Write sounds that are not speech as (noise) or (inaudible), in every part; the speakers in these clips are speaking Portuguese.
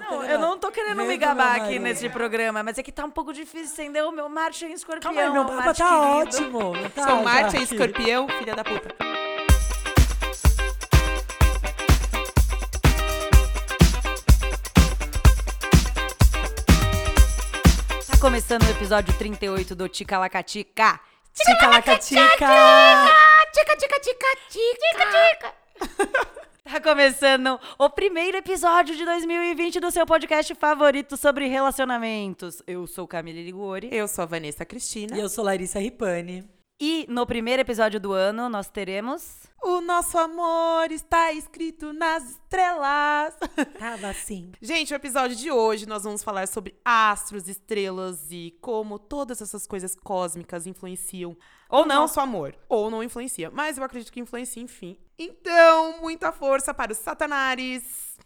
tô Não, querendo- eu não tô querendo me gabar aqui marido. nesse programa, mas é que tá um pouco difícil entender o meu Marte em escorpião. Calma aí, meu mapa Marte tá querido. ótimo. Tá, Sou Marte é Jaque? escorpião, filha da puta. Tá começando o episódio 38 do Tica Lacatica. Tica lacatica! Tica, tica, tica, tica, tica. Tá começando o primeiro episódio de 2020 do seu podcast favorito sobre relacionamentos. Eu sou Camila Liguori. Eu sou a Vanessa Cristina. E eu sou Larissa Ripani. E no primeiro episódio do ano nós teremos. O nosso amor está escrito nas estrelas. (laughs) Tava assim. Gente, o episódio de hoje nós vamos falar sobre astros, estrelas e como todas essas coisas cósmicas influenciam Ou o não. nosso amor. Ou não influencia, mas eu acredito que influencia, enfim. Então, muita força para os satanares,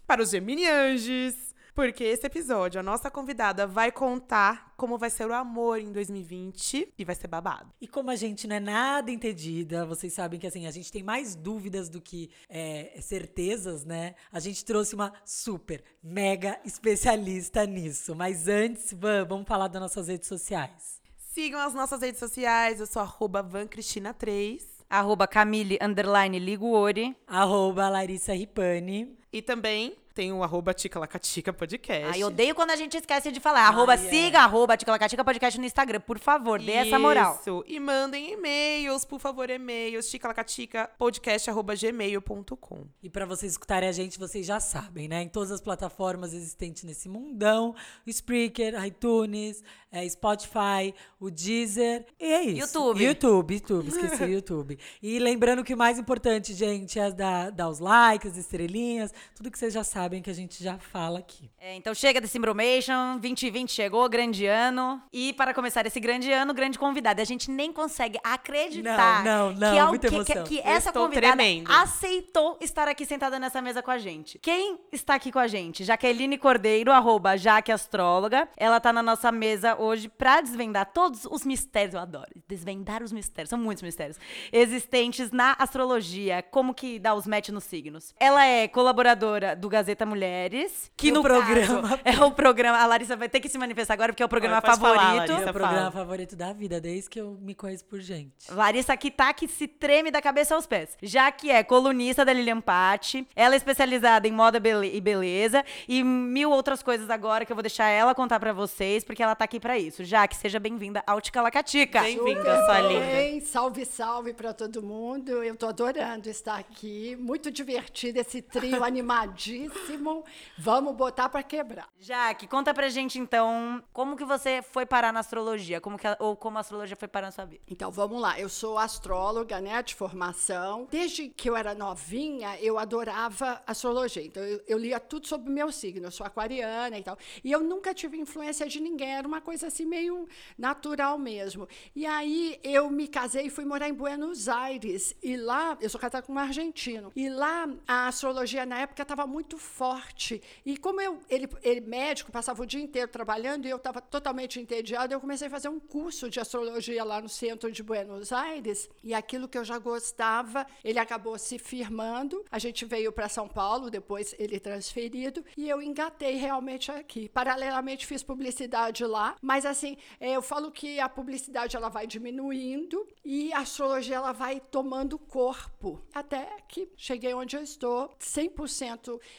para os geminianges, porque esse episódio, a nossa convidada vai contar como vai ser o amor em 2020 e vai ser babado. E como a gente não é nada entendida, vocês sabem que assim, a gente tem mais dúvidas do que é, certezas, né? A gente trouxe uma super, mega especialista nisso. Mas antes, Van, vamos falar das nossas redes sociais. Sigam as nossas redes sociais, eu sou arroba vancristina3. Arroba Camille, underline, Liguori. Arroba Larissa Ripani. E também tem o arroba Ticalacatica Podcast. Ai, odeio quando a gente esquece de falar. Arroba, é. siga, arroba, Tica Lacatica Podcast no Instagram. Por favor, dê essa moral. Isso. E mandem e-mails, por favor, e-mails. ticalacatica.podcast.gmail.com E para vocês escutarem a gente, vocês já sabem, né? Em todas as plataformas existentes nesse mundão, o Spreaker, iTunes, é, Spotify, o Deezer, e é isso. YouTube. YouTube, YouTube, (laughs) esqueci o YouTube. E lembrando que o mais importante, gente, é dar, dar os likes, as estrelinhas, tudo que vocês já sabem que a gente já fala aqui. É, então chega desse Imbromation, 2020 chegou, grande ano. E para começar esse grande ano, grande convidada. A gente nem consegue acreditar Não, não, não, que, al- muita que- emoção. que, que Eu essa estou convidada tremendo. aceitou estar aqui sentada nessa mesa com a gente. Quem está aqui com a gente? Jaqueline Cordeiro, arroba Jaque Astróloga. Ela tá na nossa mesa hoje para desvendar todos os mistérios. Eu adoro desvendar os mistérios, são muitos mistérios existentes na astrologia. Como que dá os match nos signos. Ela é colaboradora do Gazeta Mulheres, que Do no programa. caso, é o programa. A Larissa vai ter que se manifestar agora porque é o programa falar, favorito. Larissa. É o programa fala. favorito da vida, desde que eu me conheço por gente. Larissa que tá que se treme da cabeça aos pés. Já que é colunista da Lilian Patti, ela é especializada em moda e beleza e mil outras coisas agora que eu vou deixar ela contar pra vocês, porque ela tá aqui pra isso. Já que seja bem-vinda ao Ticalacatica. Bem-vinda, sua linda. Bem, salve, salve para todo mundo. Eu tô adorando estar aqui. Muito divertido esse trio (laughs) animadíssimo. Vamos botar para quebrar. Jaque, conta pra gente então como que você foi parar na astrologia, como que ou como a astrologia foi parar na sua vida. Então vamos lá. Eu sou astróloga, né, de formação. Desde que eu era novinha, eu adorava astrologia. Então eu, eu lia tudo sobre o meu signo. Eu sou aquariana e tal. E eu nunca tive influência de ninguém. Era uma coisa assim meio natural mesmo. E aí eu me casei e fui morar em Buenos Aires. E lá, eu sou casada com um argentino. E lá a astrologia na época estava muito forte. E como eu, ele, ele médico, passava o dia inteiro trabalhando e eu estava totalmente entediada, eu comecei a fazer um curso de astrologia lá no centro de Buenos Aires. E aquilo que eu já gostava, ele acabou se firmando. A gente veio para São Paulo, depois ele transferido, e eu engatei realmente aqui. Paralelamente fiz publicidade lá, mas assim, eh, eu falo que a publicidade ela vai diminuindo e a astrologia ela vai tomando corpo. Até que cheguei onde eu estou, 100%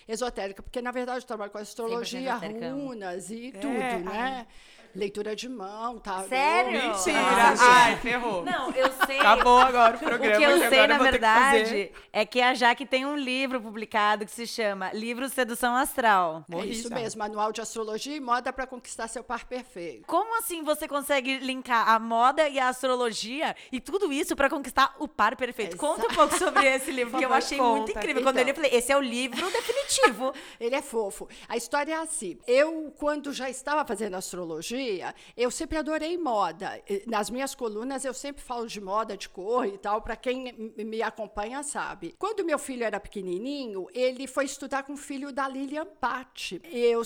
esotérica, porque na verdade eu trabalho com astrologia, amo. runas e tudo, né? Leitura de mão, tá? Sério? Mentira! Ah, Ai, ferrou. Não, eu sei. Acabou agora o O programa. que eu sei, na verdade, é que a Jaque tem um livro publicado que se chama Livro Sedução Astral. É isso mesmo, manual de astrologia e moda para conquistar seu par perfeito. Como assim você consegue linkar a moda e a astrologia e tudo isso pra conquistar o par perfeito? Conta um pouco sobre esse livro, que eu achei muito conta. incrível. Quando eu li, eu falei, esse é o livro definitivo. (laughs) Ele é fofo. A história é assim. Eu, quando já estava fazendo astrologia, astrologia, eu sempre adorei moda. Nas minhas colunas eu sempre falo de moda, de cor e tal, para quem me acompanha sabe. Quando meu filho era pequenininho, ele foi estudar com o filho da Lilian Patti. Eu,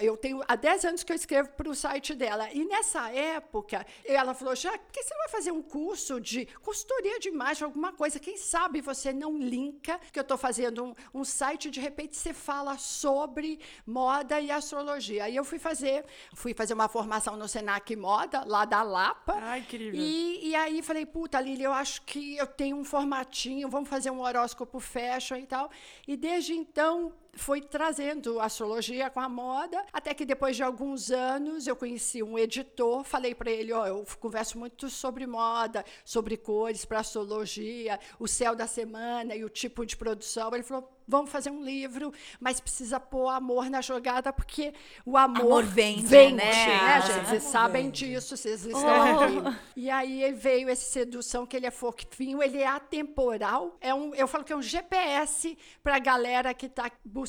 eu tenho há 10 anos que eu escrevo para o site dela. E nessa época, ela falou: já, por que você não vai fazer um curso de consultoria de imagem, alguma coisa? Quem sabe você não linka, que eu estou fazendo um, um site, de repente você fala sobre moda e astrologia. Aí eu fui fazer, fui fazer uma formação no Senac Moda, lá da Lapa. Ai, incrível. E, e aí falei, puta, Lili, eu acho que eu tenho um formatinho, vamos fazer um horóscopo fashion e tal. E desde então foi trazendo astrologia com a moda, até que depois de alguns anos eu conheci um editor, falei para ele, ó, eu converso muito sobre moda, sobre cores para astrologia, o céu da semana e o tipo de produção. Ele falou, vamos fazer um livro, mas precisa pôr amor na jogada porque o amor, Amor vende, vende né? né, Ah, gente? Vocês amor sabem vende. disso, vocês estão aqui. E aí veio esse sedução que ele é fofinho, ele é atemporal. É um, eu falo que é um GPS para a galera que está buscando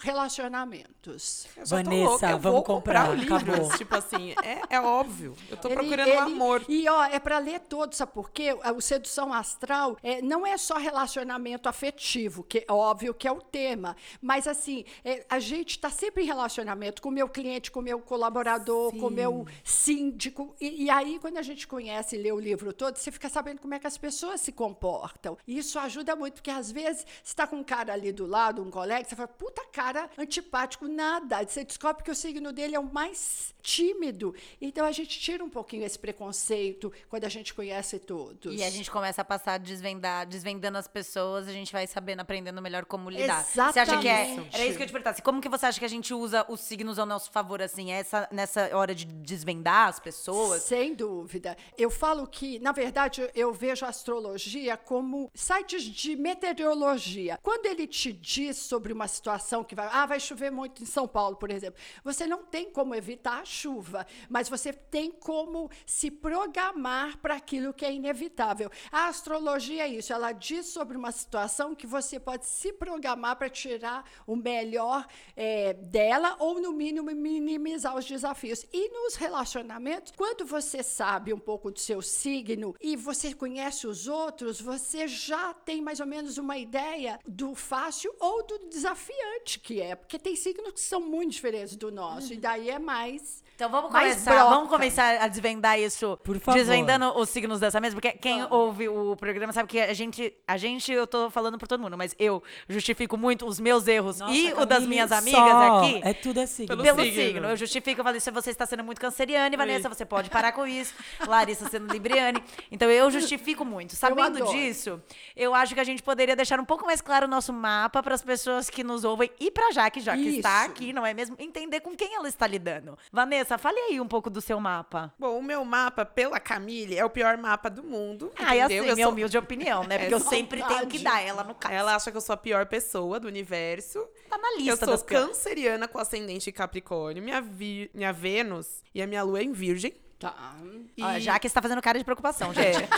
relacionamentos. Eu Vanessa, louca, eu vamos vou comprar, comprar, o livro. acabou. (laughs) Tipo assim, é, é óbvio. Eu tô Ele- procurando ele- amor. E ó, é para ler todo, sabe por quê? O sedução astral é, não é só relacionamento afetivo, que é óbvio que é o tema, mas assim, é, a gente está sempre em relacionamento com o meu cliente, com o meu colaborador, com o meu síndico. E, e aí, quando a gente conhece e lê o livro todo, você fica sabendo como é que as pessoas se comportam. E isso ajuda muito, porque às vezes você está com um cara ali do lado, um colega, você fala, puta cara antipático, nada. Você descobre que o signo dele é o mais tímido. Então a gente tira um pouquinho esse preconceito quando a gente conhece todos. E a gente começa a passar a desvendar, desvendando as pessoas, a gente vai sabendo, aprendendo melhor como lidar. Você acha que é. Exatamente. Era isso que eu te perguntasse. Como que você acha que a gente usa os signos ao nosso favor, assim? Essa, nessa hora de desvendar as pessoas? Sem dúvida. Eu falo que, na verdade, eu vejo a astrologia como sites de meteorologia. Quando ele te diz sobre uma situação que vai, ah, vai chover muito em São Paulo, por exemplo, você não tem como evitar a chuva, mas você tem como se programar para aquilo que é inevitável. A astrologia é isso, ela diz sobre uma situação que você pode se programar para tirar o melhor eh, dela ou, no mínimo, minimizar os desafios. E nos relacionamentos, quando você sabe um pouco do seu signo e você conhece os outros, você já tem mais ou menos uma ideia do fácil ou do desafiante que é, porque tem signos que são muito diferentes do nosso, e daí é mais. Então vamos começar, vamos começar a desvendar isso, Por favor. desvendando os signos dessa mesa, porque quem ouve o programa sabe que a gente, a gente, eu tô falando por todo mundo, mas eu justifico muito os meus erros Nossa, e o das minhas amigas só. aqui. É tudo assim. Pelo Pelo signo. signo. Eu justifico, eu falei, se você está sendo muito canceriane, Vanessa, você pode parar com isso. Larissa sendo libriane. Então eu justifico muito. Sabendo adoro. disso, eu acho que a gente poderia deixar um pouco mais claro o nosso mapa para as pessoas que nos ouvem e pra Jaque, já que está aqui, não é mesmo? Entender com quem ela está lidando. Vanessa, fale aí um pouco do seu mapa. Bom, o meu mapa, pela Camille, é o pior mapa do mundo. Ah, é assim, entendeu? Eu minha sou- humilde opinião, né? (laughs) Porque eu sempre tenho que dar ela no caso. Ela acha que eu sou a pior pessoa do universo. tá na Eu lista sou das piores. canceriana com ascendente em Capricórnio. Minha, vi- minha Vênus e a minha Lua é em Virgem. Tá. E... Ó, Jaque está fazendo cara de preocupação, gente. É,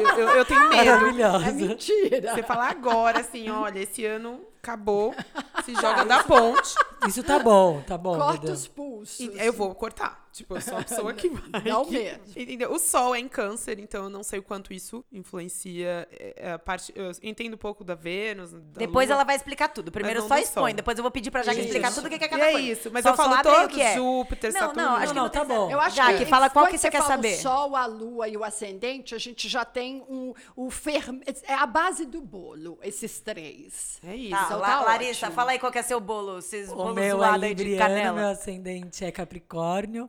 eu, eu- eu tenho medo. É Maravilhosa. mentira. Você falar agora, assim, olha, esse ano acabou, (laughs) se joga da ponte. Isso tá bom, tá bom. Corta Dudu. os pulsos. E eu vou cortar. Tipo, eu sou a pessoa que (laughs) vai. Não que- mesmo. Entendeu? O sol é em câncer, então eu não sei o quanto isso influencia é, a parte. Eu entendo um pouco da Vênus. Da Depois Lua. ela vai explicar tudo. Primeiro só expõe, Sol. depois eu vou pedir pra Jaque explicar tudo o que é E cada é coisa. isso, mas Só- eu falo abre aí o todos, que é. Júpiter, Não, Saturno. não, acho que Não, não tá bom. Eu acho Jaque, que fala qual quando que você quer fala saber. O sol, a lua e o ascendente, a gente já tem um, o fermento. É a base do bolo, esses três. É isso. Tá, Então tá Larissa, ótimo. fala aí qual que é seu bolo. Esses O bolos meu é aí de libriano, meu canela. ascendente é Capricórnio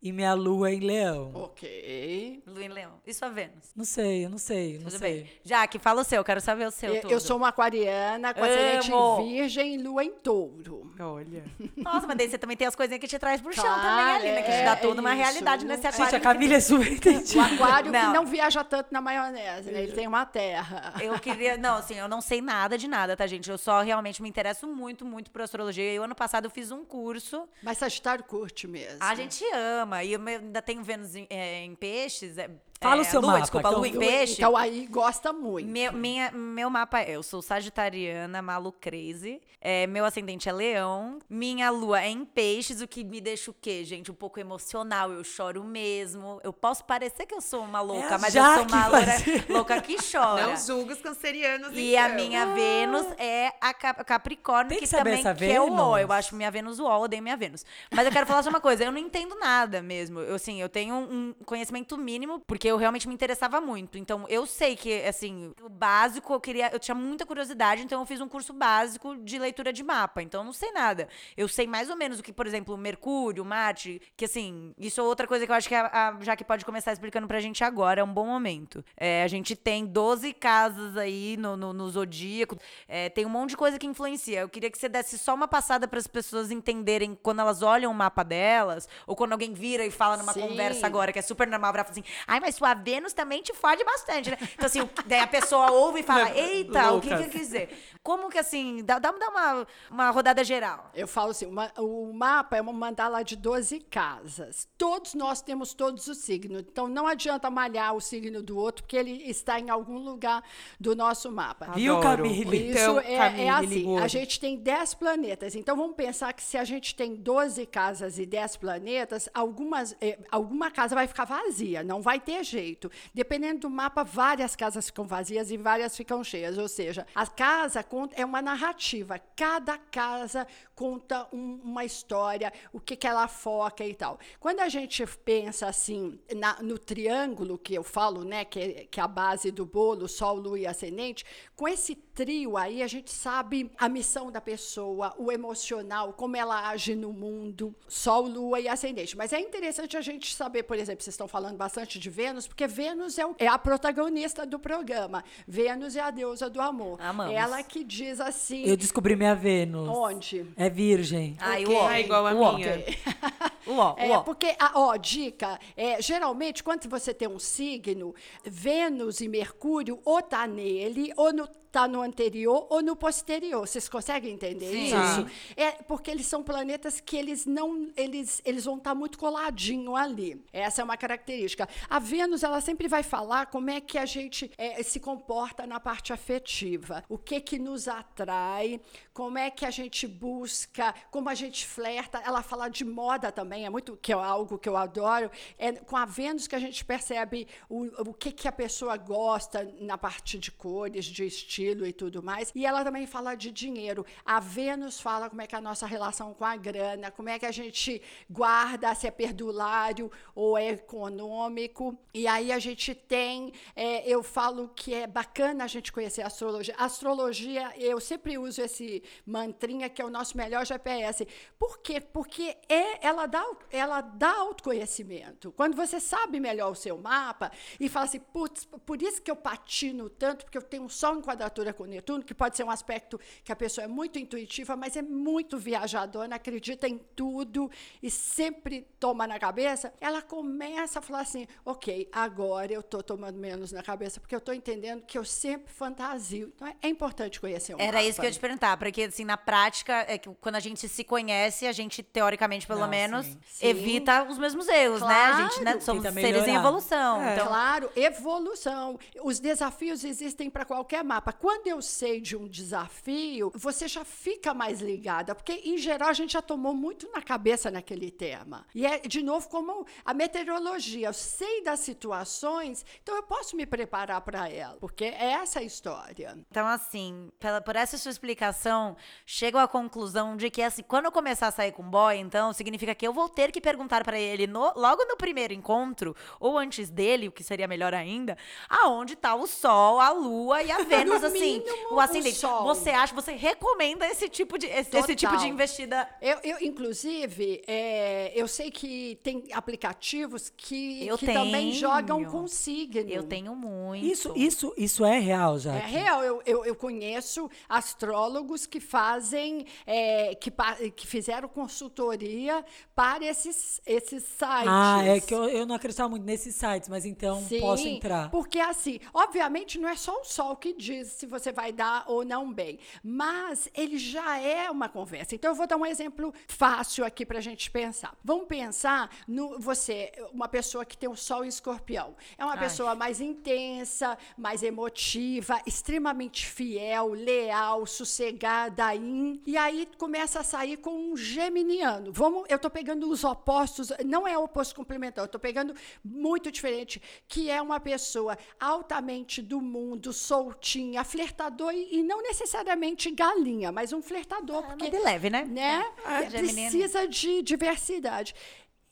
e minha lua é em Leão. Ok. Lu em Leão. E sua Vênus? Não sei, eu não sei, não Tudo sei. bem. Jaque, fala o seu, quero saber o seu Eu, tudo. eu sou uma aquariana com ascendente em virgem e lua em touro. Olha. Nossa, mas daí você também tem as coisinhas que te traz pro chão Claro, também ali, né? Que te dá é- toda uma é realidade isso. nesse aquário. Gente, a Camila é super O entendida. aquário Não. que não viaja tanto na maionese, né? Ele tem uma terra. Eu queria. Não, assim, eu não sei nada de nada, tá, gente? Eu só realmente me interesso muito, muito por astrologia. E o ano passado eu fiz um curso. Mas Sagitário curte mesmo. A gente ama. E eu ainda tenho Vênus em, é, em peixes. é, Fala o seu Lua, mapa, desculpa, então. Lua em peixe. Então aí gosta muito. Meu, minha, meu mapa é, eu sou sagitariana, malu crazy. É, meu ascendente é leão. Minha lua é em peixes, o que me deixa o quê, gente? Um pouco emocional. Eu choro mesmo. Eu posso parecer que eu sou uma louca, a mas eu sou uma fazia. louca que chora. Não julga os cancerianos, E a então. minha Vênus é a Cap- Capricórnio, Tem que, que saber também essa que é o ó. Vênus. Eu acho minha Vênus o ó, odeio minha Vênus. Mas eu quero falar só uma coisa, eu não entendo nada mesmo. Eu, assim, eu tenho um conhecimento mínimo, porque eu realmente me interessava muito. Então, eu sei que, assim, o básico, eu queria. Eu tinha muita curiosidade, então eu fiz um curso básico de leitura de mapa. Então, eu não sei nada. Eu sei mais ou menos o que, por exemplo, Mercúrio, Marte, que assim, isso é outra coisa que eu acho que a, a Jaque pode começar explicando pra gente agora, é um bom momento. É, a gente tem 12 casas aí no, no, no zodíaco, é, tem um monte de coisa que influencia. Eu queria que você desse só uma passada para as pessoas entenderem quando elas olham o mapa delas, ou quando alguém vira e fala numa Sim. conversa agora, que é super normal, e falar assim, ai, mas sua Vênus também te fode bastante, né? Então, assim, daí a pessoa ouve e fala, (laughs) eita, o que, que ele quis dizer? Como que, assim, dá, dá, uma, uma rodada geral. Eu falo assim, uma- o mapa é uma mandala de 12 casas. Todos nós temos todos os signos. Então não adianta malhar o signo do outro, porque ele está em algum lugar do nosso mapa. Viu. Camille? Isso Então, é, Camille, é assim. ligou. A gente tem 10 planetas. Então vamos pensar que se a gente tem 12 casas e 10 planetas, algumas, eh, alguma casa vai ficar vazia, não vai ter jeito. Dependendo do mapa, várias casas ficam vazias e várias ficam cheias. Ou seja, a casa é uma narrativa. Cada casa conta um- uma história, o que, que ela foca e tal. Quando a gente pensa assim na- no triângulo que eu falo, né, que é, que é a base do bolo, Sol, Lua e Ascendente, com esse trio aí a gente sabe a missão da pessoa, o emocional, como ela age no mundo, Sol, Lua e Ascendente. Mas é interessante a gente saber, por exemplo, vocês estão falando bastante de Vênus, porque Vênus é, o- é a protagonista do programa. Vênus é a deusa do amor. Amamos. Ela que diz assim. Eu descobri minha Vênus. Onde? É virgem. Ai, Ok. o ó. Ah, igual a o ó. minha. (laughs) O ó, o É, porque, a, ó, dica, é, geralmente, quando você tem um signo, Vênus e Mercúrio ou tá nele, ou no, tá no anterior, ou no posterior. Vocês conseguem entender Sim. isso? É, porque eles são planetas que eles não, eles, eles vão estar muito coladinho ali. Essa é uma característica. A Vênus, ela sempre vai falar como é que a gente é, se comporta na parte afetiva. O que que nos atrai, como é que a gente busca, como a gente flerta. Ela fala de moda também, é muito que é algo que eu adoro. É com a Vênus que a gente percebe o, o que que a pessoa gosta na parte de cores, de estilo e tudo mais. E ela também fala de dinheiro. A Vênus fala como é que é a nossa relação com a grana, como é que a gente guarda, se é perdulário ou é econômico. E aí a gente tem, é, eu falo que é bacana a gente conhecer a astrologia. A astrologia, eu sempre uso esse mantrinha que é o nosso melhor GPS. Por quê? Porque é, ela, dá, ela dá autoconhecimento. Quando você sabe melhor o seu mapa e fala assim, putz, por isso que eu patino tanto, porque eu tenho um sol em quadratura com Netuno, que pode ser um aspecto que a pessoa é muito intuitiva, mas é muito viajadora, acredita em tudo e sempre toma na cabeça, ela começa a falar assim, ok, agora eu estou tomando menos na cabeça, porque eu estou entendendo que eu sempre fantasio. Então, é, importante conhecer o Era mapa. isso que eu ia te perguntar, porque assim, na prática, é que quando a gente se conhece, a gente, teoricamente, pelo Não, menos, sim. Sim. evita os mesmos erros, né? A gente né, Claro. somos seres em evolução. É. Então, Claro, evolução. Os desafios existem para qualquer mapa. Quando eu sei de um desafio, você já fica mais ligada, porque em geral a gente já tomou muito na cabeça naquele tema. E é de novo como a meteorologia, eu sei das situações, então eu posso me preparar para ela, porque é essa a história. Então, assim, pela, por essa sua explicação, chego à conclusão de que, assim, quando eu começar a sair com o boy, então, significa que eu vou ter que perguntar pra ele, no- logo no primeiro encontro, ou antes dele, o que seria melhor ainda, aonde tá o Sol, a Lua e a (laughs) Vênus, assim, mínimo, o o ascendente. Sol. Você acha, você recomenda esse tipo de, esse, esse tipo de investida? Eu, eu, inclusive, é, eu sei que tem aplicativos que, Eu que também tenho. jogam com signo. Eu tenho muito. Isso, isso, isso é real, já. É real, eu, eu, eu conheço astrólogos que fazem, é, que, que fizeram consultoria para esses, esses sites. Ah, é que eu, eu não acreditava muito nesses sites, mas então Sim, posso entrar. Porque assim, obviamente não é só o sol que diz se você vai dar ou não bem. Mas ele já é uma conversa. Então eu vou dar um exemplo fácil aqui para a gente pensar. Vamos pensar no você, uma pessoa que tem o Sol em Escorpião. É uma Ai. pessoa mais intensa, mais emotiva, extremamente fiel, leal, sossegada, in, e aí começa a sair com um geminiano. Vamos, eu tô pegando os opostos, não é oposto complementar, eu tô pegando muito diferente, que é uma pessoa altamente do mundo, soltinha, flertador e, e não necessariamente galinha, mas um flertador, É, porque mas de leve, né? né? É, geminiano. Precisa de diversidade.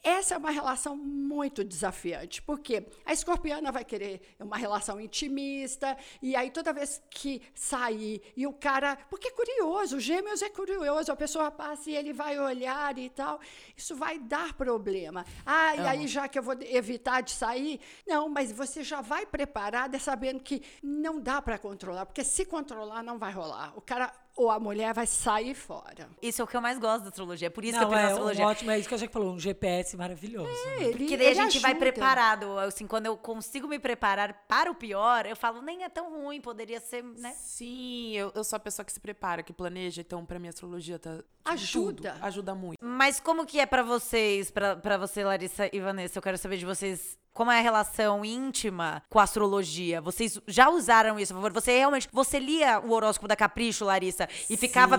Essa é uma relação muito desafiante, porque a escorpiana vai querer uma relação intimista, e aí toda vez que sair e o cara. Porque é curioso, gêmeos é curioso, a pessoa passa e ele vai olhar e tal, isso vai dar problema. Ah, e aí já que eu vou evitar de sair? Não, mas você já vai preparada sabendo que não dá para controlar, porque se controlar não vai rolar. O cara ou a mulher vai sair fora. Isso é o que eu mais gosto da astrologia. Por isso que eu Não, penso na é um astrologia. ótimo, é isso que a Jaque falou, um GPS maravilhoso. né? Ele- Porque daí a gente vai ajuda. preparado. Assim, quando eu consigo me preparar para o pior, eu falo, nem é tão ruim, poderia ser, né? Sim, eu, eu sou a pessoa que se prepara, que planeja, então pra mim a astrologia tá. Ajuda. tudo, ajuda muito. Mas como que é pra vocês, pra você, Larissa e Vanessa? Eu quero saber de vocês. Como é a relação íntima com a astrologia? Vocês já usaram isso, por favor? Você realmente. Você lia o horóscopo da Capricho, Larissa, e ficava,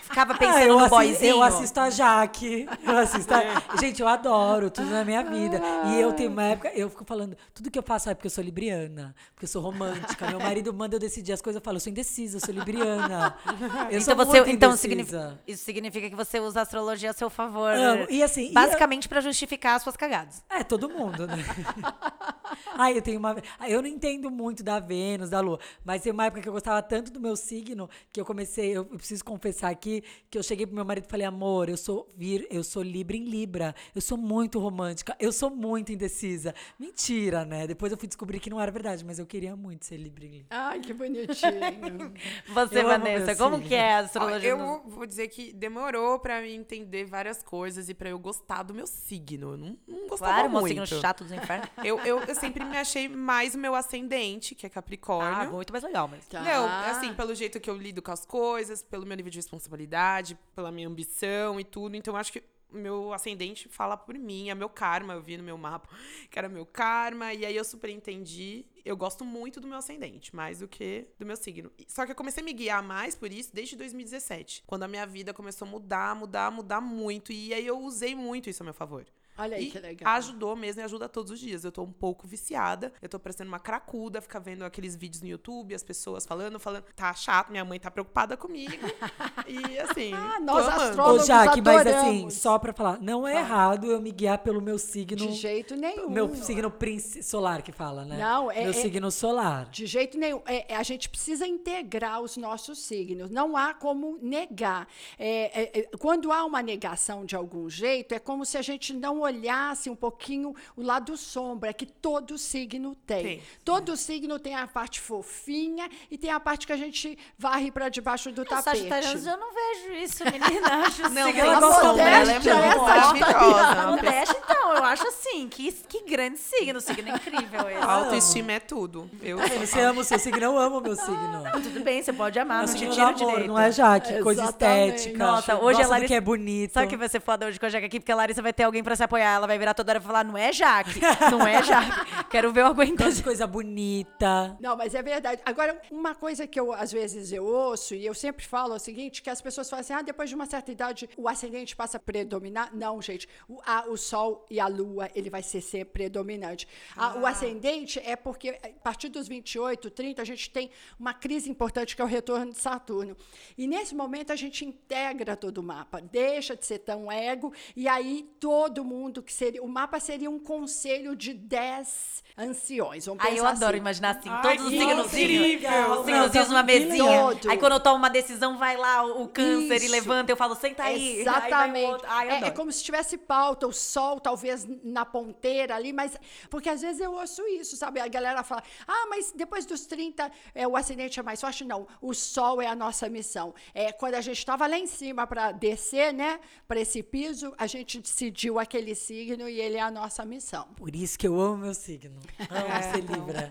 ficava (laughs) pensando Ah, eu, no boyzinho? eu assisto a Jaque. Eu assisto (laughs) É. a... Gente, eu adoro tudo na minha vida. E eu tenho uma época, eu fico falando, tudo que eu faço é porque eu sou libriana, porque eu sou romântica. Meu marido manda eu decidir as coisas, eu falo, eu sou indecisa, eu sou libriana. Eu Então, sou você, muito então indecisa. significa, isso significa que você usa a astrologia a seu favor. Amo. E assim, basicamente pra justificar as suas cagadas. É, todo mundo, né? (laughs) Ai, eu tenho uma. Eu não entendo muito da Vênus, da Lua, mas tem uma época que eu gostava tanto do meu signo que eu comecei. Eu, eu preciso confessar aqui que eu cheguei pro meu marido e falei, amor, eu sou vir, eu sou Libra em Libra. Eu sou muito romântica, eu sou muito indecisa. Mentira, né? Depois eu fui descobrir que não era verdade, mas eu queria muito ser Libra em Libra. Ai, que bonitinho. (laughs) Você, Eu Vanessa, como signo. que é a astrologia? eu no- vou dizer que demorou pra mim entender várias coisas e pra eu gostar do meu signo. Eu não, não gostava Claro, meu muito. signo chato dos infernos. (laughs) Eu, eu, eu sempre me achei mais o meu ascendente, que é Capricórnio. Ah, muito mais legal, mas. Tá. Não, assim, pelo jeito que eu lido com as coisas, pelo meu nível de responsabilidade, pela minha ambição e tudo. Então, eu acho que o meu ascendente fala por mim, é meu karma. Eu vi no meu mapa que era meu karma. E aí eu super entendi. Eu gosto muito do meu ascendente, mais do que do meu signo. Só que eu comecei a me guiar mais por isso desde 2017. Quando a minha vida começou a mudar, mudar, mudar muito. E aí eu usei muito isso a meu favor. Olha aí E que legal. ajudou mesmo e ajuda todos os dias. Eu tô um pouco viciada. Eu tô parecendo uma cracuda, ficar vendo aqueles vídeos no YouTube, as pessoas falando, falando. Tá chato, minha mãe tá preocupada comigo. e assim. (laughs) Ah, nós amando. Ô, astrólogos Jaque, mas assim, adoramos. só pra falar, não é errado eu me guiar pelo meu signo. De jeito nenhum. Meu signo princi- solar que fala, né? Não, é- Meu é- signo solar. De jeito nenhum. É, é, a gente precisa integrar os nossos signos. Não há como negar. É, é, é, quando há uma negação de algum jeito, é como se a gente não olhasse um pouquinho o lado sombra que todo signo tem. Tem. Todo signo tem a parte fofinha e tem a parte que a gente varre para debaixo do tapete. Sagitarianos, eu não vejo isso, menina. Acho (laughs) Não, signo ela a gosta, sombra, ela é muito é maravilhosa. Modéstia, então, eu acho assim, que, que grande signo, signo é incrível esse. A autoestima é tudo. Eu Você (laughs) ama o seu signo, eu amo o meu signo. Tudo bem, você pode amar, É não te tira direito. não é, Jaque? Coisa Exatamente. estética. Nossa, hoje Gosta a Larissa- que é bonito. Sabe o que vai ser foda hoje com a Jaque aqui? Porque a Larissa vai ter alguém pra se apoiar. Ela vai virar toda hora e falar, não é Jaque, não é Jaque. (laughs) Quero ver eu aguentar. Coisa bonita. Não, mas é verdade. Agora, uma coisa que eu, às vezes, eu ouço, e eu sempre falo é o seguinte, que as pessoas falam assim, ah, depois de uma certa idade, o ascendente passa a predominar. Não, gente. O, a- o Sol e a Lua, ele vai ser, ser predominante. A- o ascendente é porque, a partir dos 28, 30, a gente tem uma crise importante, que é o retorno de Saturno. E, nesse momento, a gente integra todo o mapa. Deixa de ser tão ego, e aí todo mundo que seria... O mapa seria um conselho de 10 anciões. Vamos Ai, eu pensar adoro assim. imaginar assim, Ai, todos os signozinhos. incrível! Os signozinhos tá numa mesinha. Todo. Aí quando eu tomo uma decisão, vai lá o, câncer e Isso. levanta, eu falo, senta aí. (laughs) Exatamente. Ai, é, é como se tivesse pauta, o sol talvez na ponteira ali, mas. Porque às vezes eu ouço isso, sabe? A galera fala, ah, mas depois dos 30 é, o acidente é mais forte. Não, o sol é a nossa missão. É, quando a gente estava lá em cima para descer, né, para esse piso, a gente decidiu aquele signo e ele é a nossa missão. Por isso que eu amo meu signo. Amo ser Libra.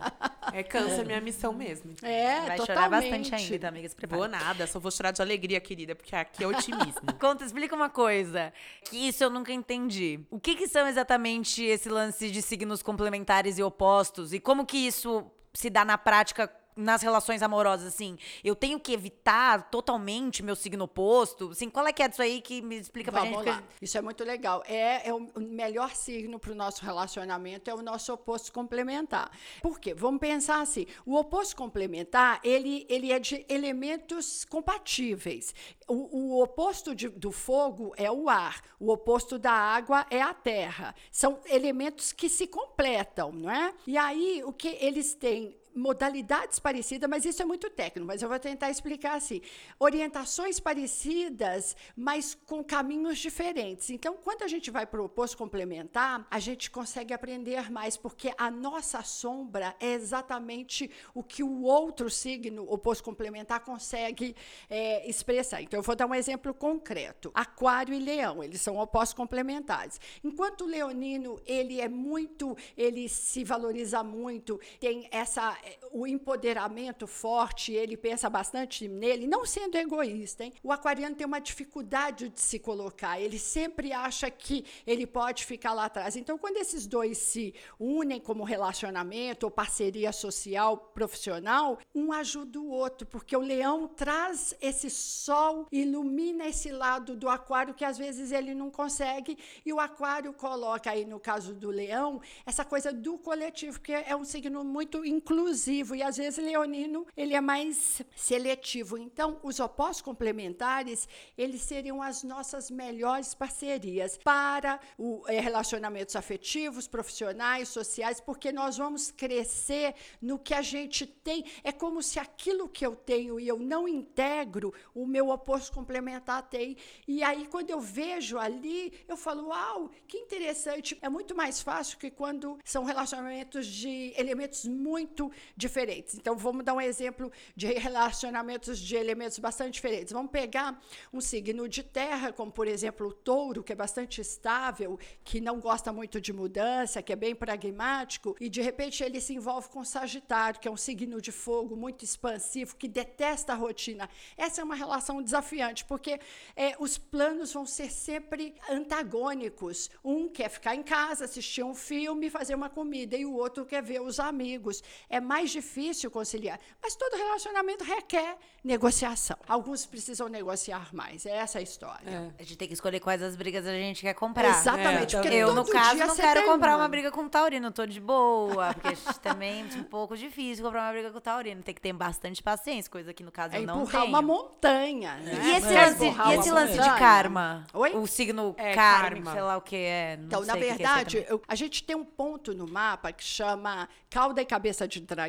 É câncer minha missão mesmo. É, Vai totalmente. chorar bastante ainda, amiga, se Vou prepara. nada, só vou chorar de alegria, querida, porque aqui é otimismo. (laughs) Conta, explica uma coisa, que isso eu nunca entendi. O que que são exatamente esse lance de signos complementares e opostos? E como que isso se dá na prática nas relações amorosas, assim? Eu tenho que evitar totalmente meu signo oposto? Assim, qual é que é disso aí que me explica pra Vamos gente? lá. porque- Isso é muito legal. É, é o o melhor signo para o nosso relacionamento é o nosso oposto complementar. Por quê? Vamos pensar assim: o oposto complementar ele, ele é de elementos compatíveis. O, o oposto de- do fogo é o ar, o oposto da água é a terra. São elementos que se completam, não é? E aí o que eles têm modalidades parecidas, mas isso é muito técnico, mas eu vou tentar explicar assim. Orientações parecidas, mas com caminhos diferentes. Então, quando a gente vai para o oposto complementar, a gente consegue aprender mais, porque a nossa sombra é exatamente o que o outro signo oposto complementar consegue é, expressar. Então, eu vou dar um exemplo concreto. Aquário e Leão, eles são opostos complementares. Enquanto o leonino, ele é muito, ele se valoriza muito, tem essa o empoderamento forte, ele pensa bastante nele, não sendo egoísta, hein? O aquariano tem uma dificuldade de se colocar, ele sempre acha que ele pode ficar lá atrás. Então, quando esses dois se unem como relacionamento ou parceria social, profissional, um ajuda o outro, porque o leão traz esse sol, ilumina esse lado do aquário que às vezes ele não consegue, e o aquário coloca aí, no caso do leão, essa coisa do coletivo, porque é um signo muito inclusivo, e às vezes leonino, ele é mais seletivo. Então, os opostos complementares, eles seriam as nossas melhores parcerias para o, eh, relacionamentos afetivos, profissionais, sociais, porque nós vamos crescer no que a gente tem. É como se aquilo que eu tenho e eu não integro, o meu oposto complementar tem. E aí, quando eu vejo ali, eu falo, uau, que interessante. É muito mais fácil que quando são relacionamentos de elementos muito diferentes. Então, vamos dar um exemplo de relacionamentos de elementos bastante diferentes. Vamos pegar um signo de terra, como por exemplo o touro, que é bastante estável, que não gosta muito de mudança, que é bem pragmático, e de repente ele se envolve com Sagitário, que é um signo de fogo muito expansivo, que detesta a rotina. Essa é uma relação desafiante, porque é, os planos vão ser sempre antagônicos. Um quer ficar em casa, assistir um filme, fazer uma comida, e o outro quer ver os amigos. É mais difícil conciliar. Mas todo relacionamento requer negociação. Alguns precisam negociar mais. É essa a história. A gente tem que escolher quais as brigas a gente quer comprar. Exatamente. É, porque Eu, no caso, dia não quero comprar uma uma. briga com o Taurino, tô de boa, porque também é um pouco difícil comprar uma briga com o Taurino. Tem que ter bastante paciência, coisa que no caso É eu não empurrar tenho. uma montanha. Né? E esse, Quer lance, e esse lance de karma? Oi? O signo É, kármico, karma. sei lá o que é. não Então, na é verdade, eu- a gente tem um ponto no mapa que chama cauda e cabeça de dragão,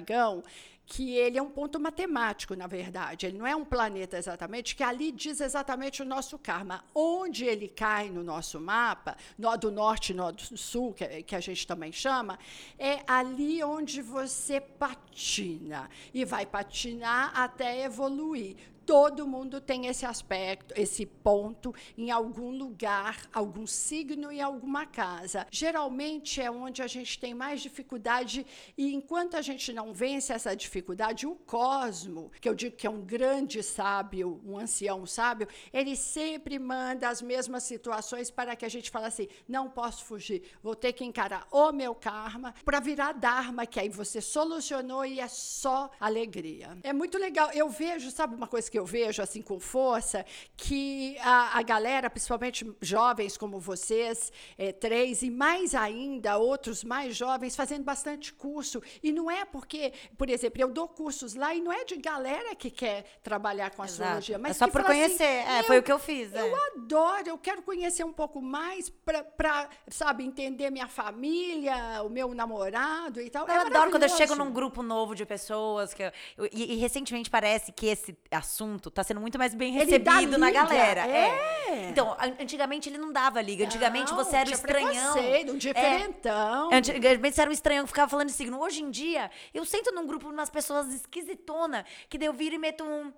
que ele é um ponto matemático, na verdade. Ele não é um planeta exatamente, que ali diz exatamente o nosso karma. Onde ele cai no nosso mapa, nó do norte nó do sul, que, que a gente também chama, é ali onde você patina. E vai patinar até evoluir. Todo mundo tem esse aspecto, esse ponto em algum lugar, algum signo e alguma casa. Geralmente é onde a gente tem mais dificuldade e enquanto a gente não vence essa dificuldade, o cosmo, que eu digo que é um grande sábio, um ancião sábio, ele sempre manda as mesmas situações para que a gente fale assim: não posso fugir, vou ter que encarar o meu karma para virar dharma, que aí você solucionou e é só alegria. É muito legal. Eu vejo, sabe uma coisa que eu vejo assim com força, que a, a galera, principalmente jovens como vocês, eh, três, e mais ainda outros mais jovens, fazendo bastante curso. E não é porque, por exemplo, eu dou cursos lá e não é de galera que quer trabalhar com Exato. astrologia, mas é só por assim, conhecer. é, "Meu, foi o que eu fiz. eu é. adoro, eu quero conhecer um pouco mais para, sabe, entender minha família, o meu namorado e tal. Eu é adoro quando eu chego num grupo novo de pessoas. Que eu- eu- e, e recentemente parece que esse assunto tá sendo muito mais bem recebido na galera. é. Então, an- antigamente ele não dava liga. Antigamente Não, você era o estranhão. um É. diferentão. Antigamente você era um estranhão que ficava falando de signo. Hoje em dia, eu sento num grupo de umas pessoas esquisitona, que daí eu viro e meto um.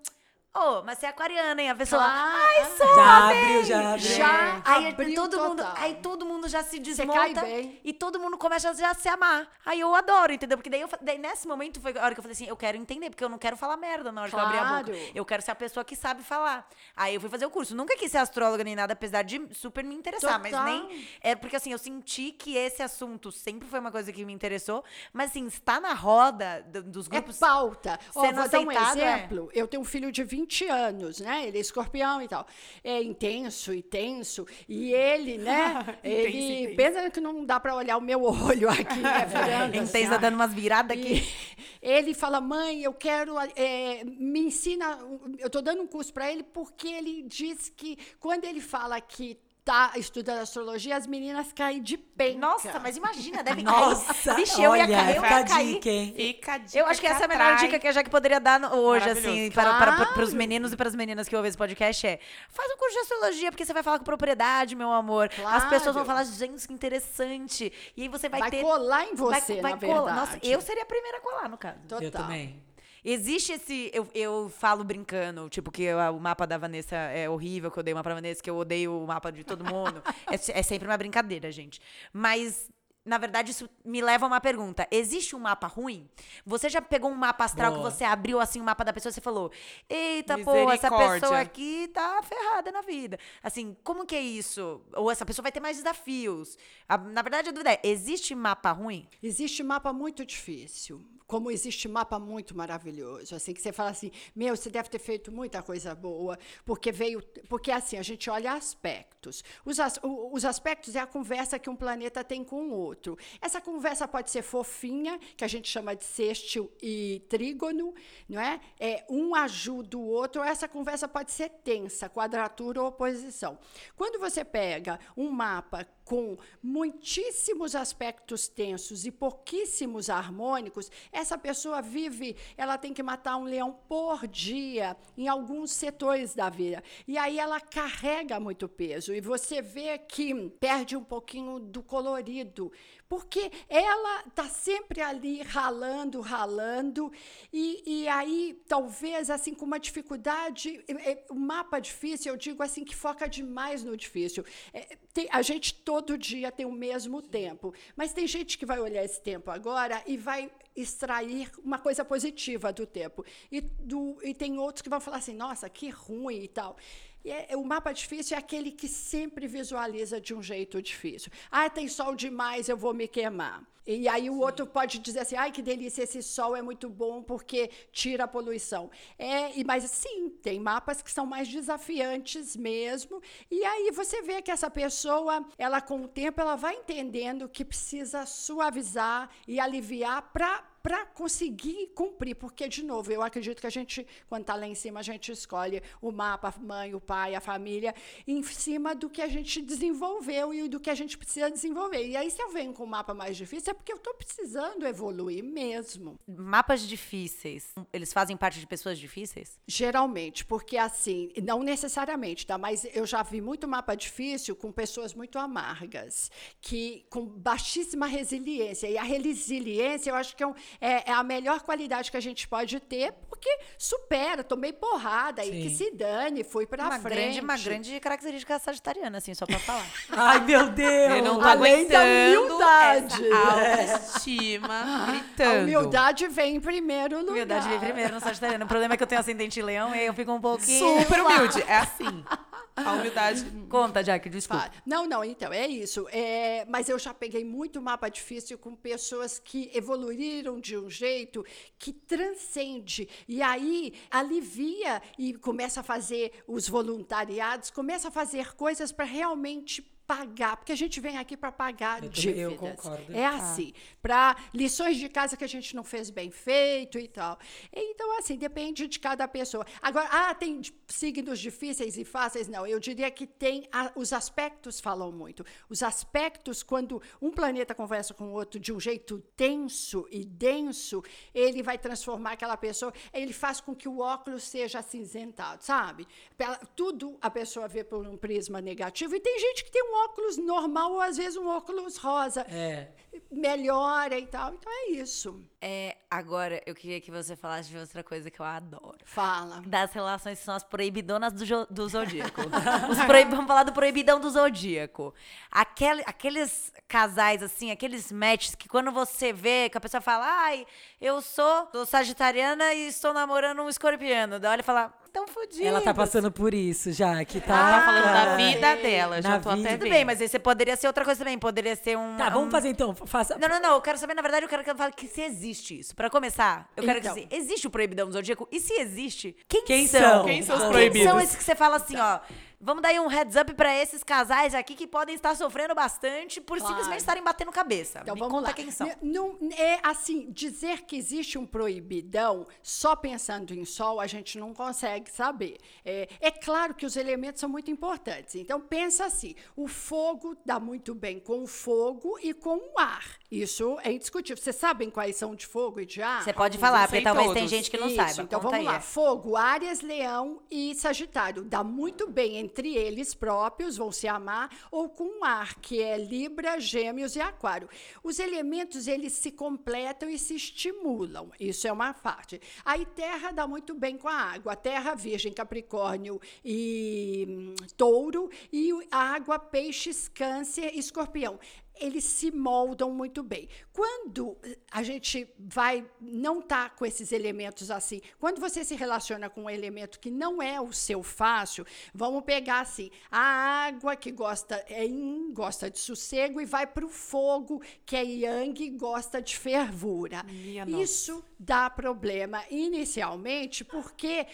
Ô, mas você é aquariana, hein? A pessoa. Claro. Ai, sou! Já amei!" abriu, já abriu. Já Aí abriu todo mundo, aí todo mundo já se cai desmonta bem. e todo mundo começa a já se amar. Aí eu adoro, entendeu? Porque daí, eu, daí nesse momento foi a hora que eu falei assim, eu quero entender, porque eu não quero falar merda na hora que eu abrir a boca. Claro. Eu quero ser a pessoa que sabe falar. Aí eu fui fazer o curso. Nunca quis ser astróloga nem nada, apesar de super me interessar, mas Total. nem é porque assim, eu senti que esse assunto sempre foi uma coisa que me interessou, mas assim, estar na roda do- dos grupos É pauta. Ó, sendo vou dar um é. exemplo. Eu tenho um filho de 20 anos, né? Ele é escorpião e tal. É intenso e tenso. E ele, (laughs) né? ele intenso. pensa que não dá pra olhar o meu (laughs) olho aqui, né? Virando assim, intensa ó. dando umas viradas aqui. (laughs) Ele fala, mãe, eu quero, é, me ensina, eu tô dando um curso para ele porque ele diz que quando ele fala que tá estudando astrologia, as meninas caem de penca. Nossa, mas imagina, deve Nossa, cair. Vixe, eu ia cair, eu fica ia cair. dica, hein? Fica a dica Eu acho que essa é a melhor dica que a Jaque poderia dar hoje, assim, para, para, para, os meninos e para as meninas que ouvem esse podcast é: faz um curso de astrologia, porque você vai falar com propriedade, meu amor. As Claro. pessoas vão falar, gente, que interessante. E aí você vai, Vai ter. colar em vai- você, vai na colar. verdade. Nossa, eu seria a primeira a colar, no caso. Total. Eu também. Existe esse. Eu, eu falo brincando, tipo, que eu- o mapa da Vanessa é horrível, que eu odeio o mapa da Vanessa, que eu odeio o mapa de todo mundo. (laughs) é, é sempre uma brincadeira, gente. Mas. Na verdade, isso me leva a uma pergunta. Existe um mapa ruim? Você já pegou um mapa astral Boa. que você abriu assim o mapa da pessoa e você falou: Eita, pô, essa pessoa aqui tá ferrada na vida. Assim, como que é isso? Ou essa pessoa vai ter mais desafios? Na verdade, a dúvida é: existe mapa ruim? Existe mapa muito difícil, como existe mapa muito maravilhoso, assim que você fala assim, meu, você deve ter feito muita coisa boa, porque veio, porque assim a gente olha aspectos. Os, as- os aspectos é a conversa que um planeta tem com o outro. Essa conversa pode ser fofinha, que a gente chama de sextil e trígono, não é? É um ajuda o outro. ou Essa conversa pode ser tensa, quadratura ou oposição. Quando você pega um mapa com muitíssimos aspectos tensos e pouquíssimos harmônicos, essa pessoa vive, ela tem que matar um leão por dia em alguns setores da vida. E aí ela carrega muito peso e você vê que perde um pouquinho do colorido, porque ela está sempre ali ralando, ralando, e, e aí talvez assim com uma dificuldade, é, é, o mapa difícil, eu digo assim que foca demais no difícil. É, tem- a gente todo dia tem o mesmo tempo, mas tem gente que vai olhar esse tempo agora e vai extrair uma coisa positiva do tempo. E, do, e tem outros que vão falar assim, nossa, que ruim e tal. E é- o mapa difícil é aquele que sempre visualiza de um jeito difícil. Ah, tem sol demais, eu vou me queimar. E aí o outro pode dizer assim, ai, que delícia, esse sol é muito bom porque tira a poluição. É, e, mas sim, tem mapas que são mais desafiantes mesmo. E aí você vê que essa pessoa, ela com o tempo, ela vai entendendo que precisa suavizar e aliviar para para conseguir cumprir, porque de novo, eu acredito que a gente quando está lá em cima, a gente escolhe o mapa, a mãe, o pai, a família, em cima do que a gente desenvolveu e do que a gente precisa desenvolver. E aí se eu venho com um mapa mais difícil é porque eu estou precisando evoluir mesmo. Mapas difíceis, eles fazem parte de pessoas difíceis? Geralmente, porque assim, não necessariamente, tá? Mas eu já vi muito mapa difícil com pessoas muito amargas, que com baixíssima resiliência. E a resiliência, eu acho que é, um- é- é a melhor qualidade que a gente pode ter, porque supera, tomei porrada e que Sim. se dane, fui pra uma frente. grande, uma grande característica sagitariana, assim, só pra falar. (laughs) Ai, meu Deus! Eu não tô Além da aguentando humildade. essa autoestima gritando. A humildade vem em primeiro lugar. Humildade vem primeiro no sagitariano. O problema é que eu tenho ascendente leão e aí eu fico um pouquinho... Super humilde. É assim. A humildade. (laughs) Conta, Jack, desculpa. Fala. Não, não, então, é isso. É, mas eu já peguei muito mapa difícil com pessoas que evoluíram de um jeito que transcende. E aí alivia e começa a fazer os voluntariados, começa a fazer coisas para realmente pagar, porque a gente vem aqui para pagar Eu também- eu dívidas. concordo. É assim, para lições de casa que a gente não fez bem feito e tal. Então, assim, depende de cada pessoa. Agora, ah, tem signos difíceis e fáceis? Não, eu diria que tem, a- os aspectos falam muito. Os aspectos, quando um planeta conversa com o outro de um jeito tenso e denso, ele vai transformar aquela pessoa, ele faz com que o óculos seja acinzentado, sabe? Tudo a pessoa vê por um prisma negativo, e tem gente que tem um óculos normal ou às vezes um óculos rosa. É. Melhora e tal. Então é isso. É, agora eu queria que você falasse de outra coisa que eu adoro. Fala. Das relações que são as proibidonas do, jo- do zodíaco. (laughs) Os proib- Vamos falar do proibidão do zodíaco. Aquele, aqueles casais, assim, aqueles matches que quando você vê, que a pessoa fala, ai, eu sou, sou sagitariana e estou namorando um escorpiano. Daí olha e fala, tão fodidos. Ela tá passando por isso já, que tá. Ela tá falando da vida dela, já Na tô vida. até Tudo bem, mas aí você poderia ser outra coisa também. Poderia ser um... Tá, vamos um- fazer então. Faça. Não, não, não. Eu quero saber, na verdade, eu quero que ela fale que se existe isso. Pra começar, eu quero Então. dizer, existe o proibidão do zodíaco? E se existe, quem, Quem são? são? Quem são os Quem proibidos? são esses que você fala assim, ó. Vamos dar aí um heads up pra esses casais aqui que podem estar sofrendo bastante por Claro. simplesmente estarem batendo cabeça. Então Me vamos conta lá. quem são. Não, é assim, dizer que existe um proibidão só pensando em sol, a gente não consegue saber. É, é claro que os elementos são muito importantes. Então pensa assim: o fogo dá muito bem com o fogo e com o ar. Isso é indiscutível. Vocês sabem quais são de fogo e de ar? Você pode falar, porque talvez tem todos. gente que não Isso, saiba. Então Conta vamos aí. lá. Fogo, Áries, Leão e Sagitário. Dá muito bem entre eles próprios, vão se amar, ou com ar, que é Libra, Gêmeos e Aquário. Os elementos, eles se completam e se estimulam. Isso é uma parte. Aí terra dá muito bem com a água. Terra, Virgem, Capricórnio e hum, Touro. E água, Peixes, Câncer e Escorpião eles se moldam muito bem. Quando a gente vai não tá com esses elementos assim, quando você se relaciona com um elemento que não é o seu fácil, vamos pegar assim, a água que gosta é yin, gosta de sossego e vai para o fogo, que é yang, gosta de fervura. Minha nossa. Isso dá problema inicialmente porque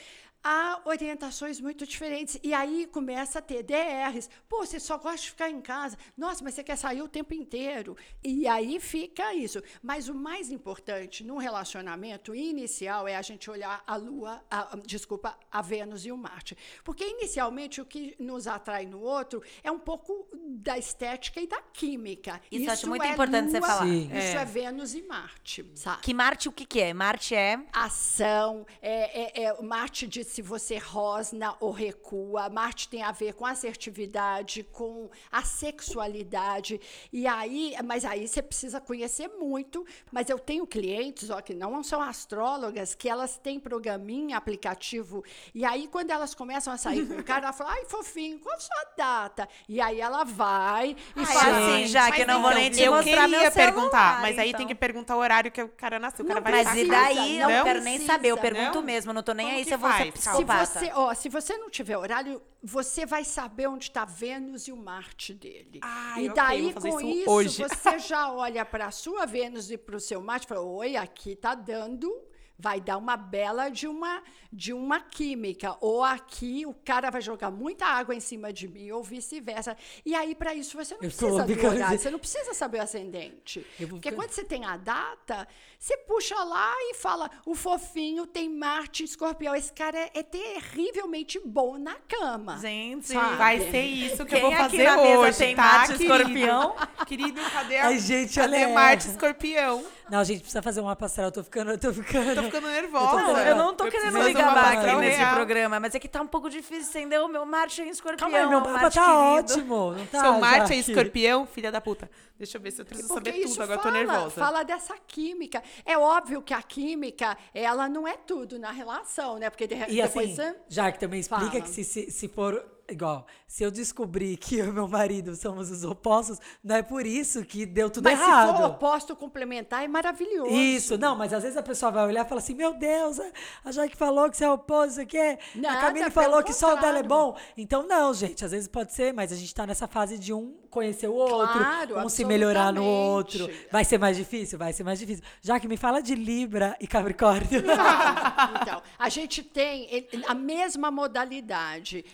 há orientações muito diferentes. E aí começa a ter DRs. Pô, você só gosta de ficar em casa. Nossa, mas você quer sair o tempo inteiro. E aí fica isso. Mas o mais importante num relacionamento inicial é a gente olhar a Lua, a- desculpa, a Vênus e o Marte. Porque inicialmente o que nos atrai no outro é um pouco da estética e da química. Isso eu acho muito é importante você Lua, falar. Sim. Isso É. é. Vênus e Marte, sabe? Que Marte o que que é? Marte é... ação, é, é, é, Marte diz se você rosna ou recua, Marte tem a ver com assertividade, com a sexualidade, e aí, mas aí você precisa conhecer muito, mas eu tenho clientes, ó, que não são astrólogas, que elas têm programinha, aplicativo, e aí quando elas começam a sair com o cara, ela fala, ai, fofinho, qual a sua data? E aí ela vai e Ai, fala assim, já que não vou nem te eu mostrar meu queria celular, perguntar, mas aí então. tem que perguntar o horário que o cara nasceu. O cara Não vai Mas e daí? Eu Não não quero nem saber. Eu pergunto não? mesmo. Não tô nem Como aí se eu vou Se você, ó, se você não tiver horário, você vai saber onde está Vênus e o Marte dele. Ai, e daí, fazer com isso isso, hoje. você já olha para a sua Vênus e para o seu Marte e fala: Oi, aqui tá dando. Vai dar uma bela de uma, de uma química. Ou aqui o cara vai jogar muita água em cima de mim, ou vice-versa. E aí, para isso, você não Eu precisa do horário, você não precisa saber o ascendente. Vou Porque quando você tem a data, você puxa lá e fala: o fofinho tem Marte escorpião. Esse cara é, é terrivelmente bom na cama. Gente, Sabe? Vai ser isso que Quem eu vou aqui fazer na mesa hoje, tem tá, Marte, querido? escorpião? Querido, (laughs) cadê a, Ai, gente, cadê Marte escorpião? Não, a gente precisa fazer uma pastoral. Eu tô ficando. Eu tô ficando. Tô ficando nervosa. Eu tô- Eu não tô Eu querendo fazer uma aqui nesse real. programa, mas é que tá um pouco difícil entender o meu Marte é em escorpião. Calma aí, meu mapa Marte tá querido. ótimo. Não (laughs) tá, Seu Marte é escorpião, filha da puta. Deixa eu ver se eu preciso Porque saber tudo, agora eu fala, tô nervosa. fala dessa química. É óbvio que a química, ela não é tudo na relação, né? Porque de, E depois assim, já que também explica Fala. que se, se, se for igual, se eu descobrir que eu e meu marido somos os opostos, não é por isso que deu tudo Mas se errado. for oposto complementar, é maravilhoso. Isso, não, mas às vezes a pessoa vai olhar e fala assim: Meu Deus, a- Jaque falou que você é oposto, isso aqui é. A Camille falou que só o dela é bom. Então, não, gente, às vezes pode ser, mas a gente tá nessa fase de um conhecer o outro, Claro, um se melhorar no outro. Vai ser mais difícil? Vai ser mais difícil. Já que me fala de Libra e Capricórnio. (laughs) (laughs) Então, a gente tem a mesma modalidade,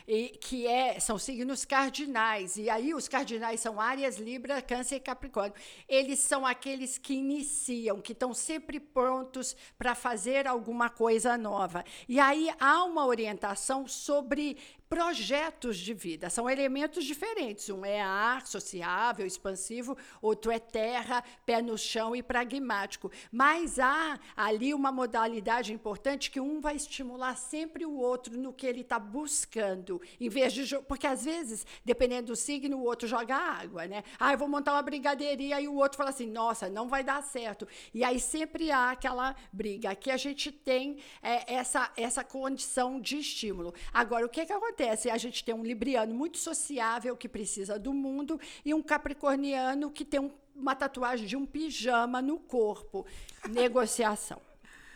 que é, são signos cardinais. E aí, os cardinais são Áries, Libra, Câncer e Capricórnio. Eles são aqueles que iniciam, que estão sempre prontos para fazer alguma coisa nova. E aí, há uma orientação sobre projetos de vida, são elementos diferentes. Um é ar, sociável, expansivo, outro é terra, pé no chão e pragmático. Mas há ali uma modalidade importante que um vai estimular sempre o outro no que ele está buscando, em vez de. Porque às vezes, dependendo do signo, o outro joga água, né? Ah, eu vou montar uma brigadeiria e o outro fala assim: nossa, não vai dar certo. E aí sempre há aquela briga. Aqui a gente tem é, essa, essa condição de estímulo. Agora, o que, que acontece? A gente tem um libriano muito sociável que precisa do mundo e um capricorniano que tem um, uma tatuagem de um pijama no corpo. (laughs) Negociação.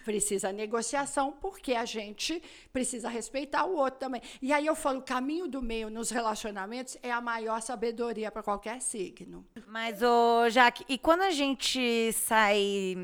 Precisa negociação porque a gente precisa respeitar o outro também. E aí eu falo, o caminho do meio nos relacionamentos é a maior sabedoria para qualquer signo. Mas, ô, Jaque, e quando a gente sai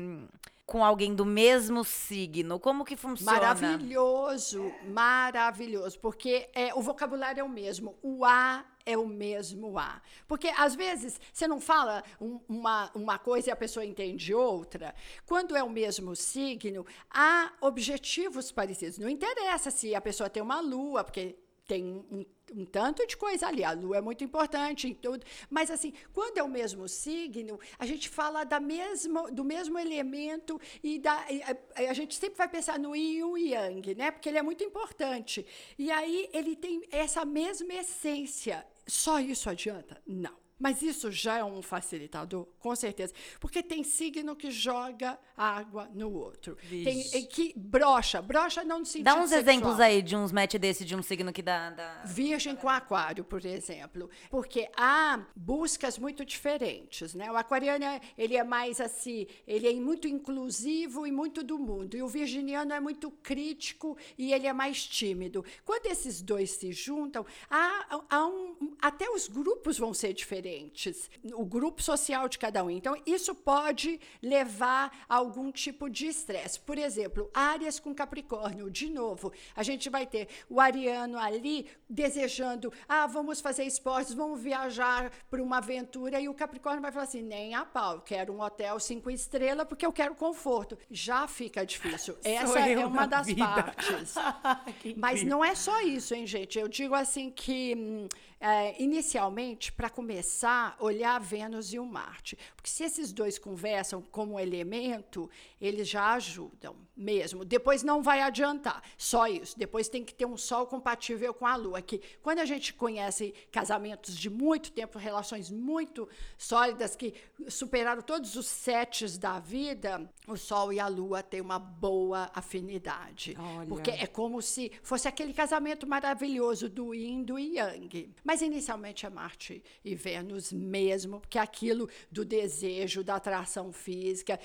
com alguém do mesmo signo, como que funciona? Maravilhoso, maravilhoso, porque é, o vocabulário é o mesmo. O A é o mesmo A. Porque, às vezes, você não fala um, uma, uma coisa e a pessoa entende outra. Quando é o mesmo signo, há objetivos parecidos. Não interessa se a pessoa tem uma lua, porque tem um, um, tanto de coisa ali. A lua é muito importante em tudo. Mas, assim, quando é o mesmo signo, a gente fala da mesma, do mesmo elemento e, da, e a, a, gente sempre vai pensar no yin e o yang, né? Porque ele é muito importante. E aí ele tem essa mesma essência. Só isso adianta? Não. Mas isso já é um facilitador, com certeza. Porque tem signo que joga água no outro. Tem que brocha. Brocha não no sentido Dá uns sexual. exemplos aí de uns match desse, de um signo que dá... dá... Virgem com aquário, por exemplo. Porque há buscas muito diferentes, né? O aquariano, ele é mais assim, ele é muito inclusivo e muito do mundo. E o virginiano é muito crítico e ele é mais tímido. Quando esses dois se juntam, há, há um, até os grupos vão ser diferentes diferentes, o grupo social de cada um. Então, isso pode levar a algum tipo de estresse. Por exemplo, áreas com Capricórnio, de novo, a gente vai ter o ariano ali desejando, ah, vamos fazer esportes, vamos viajar para uma aventura, e o Capricórnio vai falar assim, nem a pau, quero um hotel cinco estrelas porque eu quero conforto. Já fica difícil. (laughs) Essa é uma das vida. partes. (laughs) Mas não é só isso, hein, gente? Eu digo assim que, hum, é, inicialmente, para começar, olhar Vênus e o Marte. Porque se esses dois conversam como elemento, eles já ajudam mesmo. Depois não vai adiantar, só isso. Depois tem que ter um Sol compatível com a Lua. Que quando a gente conhece casamentos de muito tempo, relações muito sólidas, que superaram todos os setes da vida, o Sol e a Lua têm uma boa afinidade. Olha. Porque é como se fosse aquele casamento maravilhoso do Yin e do Yang. Mas inicialmente é Marte e Vênus mesmo, porque aquilo do desejo, da atração física,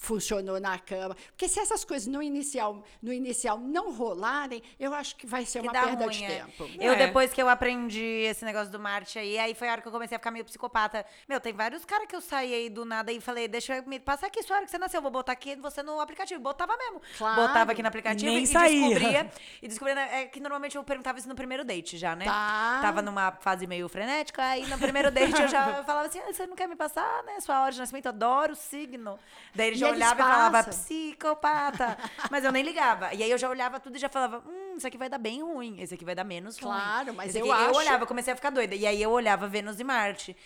funcionou na cama. Porque se essas coisas no inicial, no inicial não rolarem, eu acho que vai ser Que uma perda ruim, de é. tempo. Eu, É. depois que eu aprendi esse negócio do Marte aí, aí foi a hora que eu comecei a ficar meio psicopata. Meu, tem vários caras que eu saí aí do nada e falei, deixa eu me passar aqui sua hora que você nasceu, eu vou botar aqui você no aplicativo. Botava mesmo. Claro. Botava aqui no aplicativo Nem e saía. descobria. E descobria, né, é que normalmente eu perguntava isso no primeiro date já, né? Tá. Tava numa fase meio frenética, aí no primeiro date eu já (laughs) falava assim, ah, você não quer me passar, né, sua hora de nascimento? Eu adoro o signo. Daí ele já eles olhava e falava, psicopata. (laughs) Mas eu nem ligava. E aí eu já olhava tudo e já falava, hum, isso aqui vai dar bem ruim, esse aqui vai dar menos ruim. Claro, mas Esse eu aqui- Eu acho- olhava, eu comecei a ficar doida. E aí eu olhava Vênus e Marte.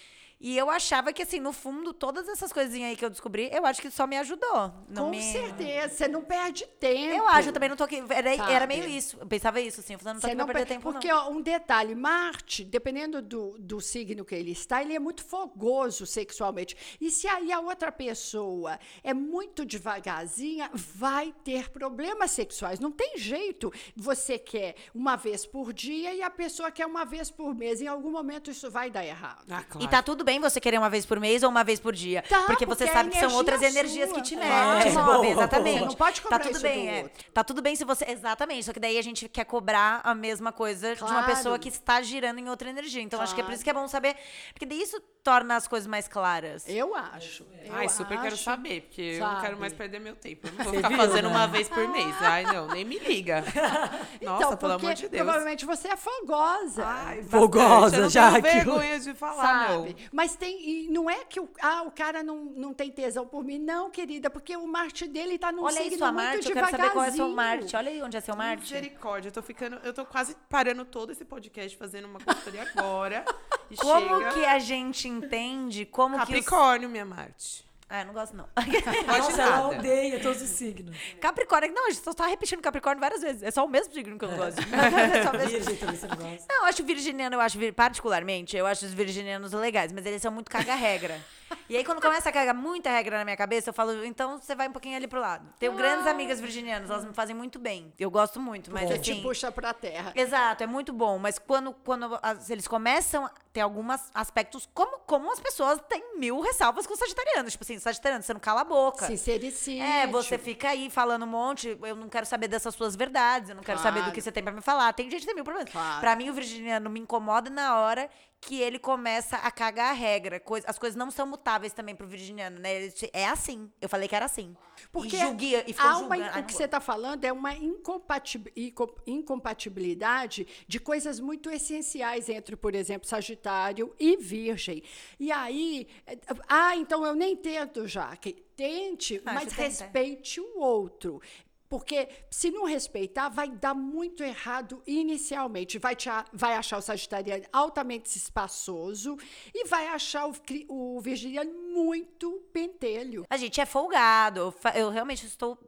E eu achava que, assim, no fundo, todas essas coisinhas aí que eu descobri, eu acho que só me ajudou. Não Com me... certeza, você não perde tempo. Eu acho, eu também não tô aqui. Era, era meio isso. Eu pensava isso, assim. Eu falei, não tô Você aqui pra não perder per- tempo, Porque, não. ó, um detalhe, Marte, dependendo do, do signo que ele está, ele é muito fogoso sexualmente. E se aí a outra pessoa é muito devagarzinha, vai ter problemas sexuais. Não tem jeito. Você quer uma vez por dia e a pessoa quer uma vez por mês. Em algum momento isso vai dar errado. Ah, claro. E tá tudo bem você querer uma vez por mês ou uma vez por dia. Tá, porque você porque é sabe que são outras energias sua. que te É, metem. boa, move, exatamente. Você não pode cobrar tá tudo isso bem, do é. outro. Tá tudo bem se você. Exatamente. Só que daí a gente quer cobrar a mesma coisa de uma Claro. pessoa que está girando em outra energia. Então acho que é por Claro. isso que é bom saber. Porque daí isso torna as coisas mais claras. Eu acho. eu Ai, super quero acho. saber, porque eu não quero sabe? mais perder meu tempo. Eu não vou Você ficar viu, fazendo né? uma vez por mês. Ai, não, (laughs) nem me liga. Nossa, então, pelo amor de Deus. provavelmente você é fogosa. Ai, Fogosa, bastante. Eu não tenho vergonha de falar, sabe? não. Mas tem. E não é que o, ah, o cara não, não tem tesão por mim. Não, querida, porque o Marte dele tá num Olha aí signo sua muito Marte, eu quero saber qual é seu. Marte. Olha aí onde é seu Marte. Misericórdia, eu tô ficando. Eu tô quase parando todo esse podcast fazendo uma consultoria agora. (laughs) E Como chega. que a gente entende como que os... Capricórnio, minha Marte. Ah, eu não gosto não. (laughs) Pode Nossa, ela nada. odeia todos os signos. Capricórnio, não, a gente só tá repetindo Capricórnio várias vezes. É só o mesmo signo que eu não gosto. (laughs) É só o mesmo Virgem também você não gosta. Não, eu acho virginiano, eu acho, particularmente, eu acho os virginianos legais, mas eles são muito caga-regra. (laughs) E aí, quando começa a cagar muita regra na minha cabeça, eu falo, então você vai um pouquinho ali pro lado. Tenho grandes amigas virginianas, elas me fazem muito bem. Eu gosto muito, mas te assim. puxa pra terra. Exato, é muito bom. Mas quando, quando as- eles começam a ter alguns aspectos, como, como as pessoas têm mil ressalvas com o sagitariano. Tipo assim, sagitariano, você não cala a boca. Sincericídio. É, você fica aí falando um monte, eu não quero saber dessas suas verdades, eu não quero saber do Claro. que você tem pra me falar. Tem gente que tem mil problemas. Claro. Pra mim, o virginiano me incomoda na hora que ele começa a cagar a regra. Coisa- as coisas não são mutáveis também pro virginiano, né? Ele É assim. Eu falei que era assim. Porque e julguia, e há uma, o que você está falando é uma incompatib- inco- incompatibilidade de coisas muito essenciais entre, por exemplo, Sagitário e Virgem. E aí, eh, ah, então eu nem tento, Jaque. Tente, Ah, mas respeite o outro. Porque se não respeitar, vai dar muito errado inicialmente. Vai, te vai achar o sagitariano altamente espaçoso e vai achar o, o muito pentelho. A gente é folgado. Eu realmente estou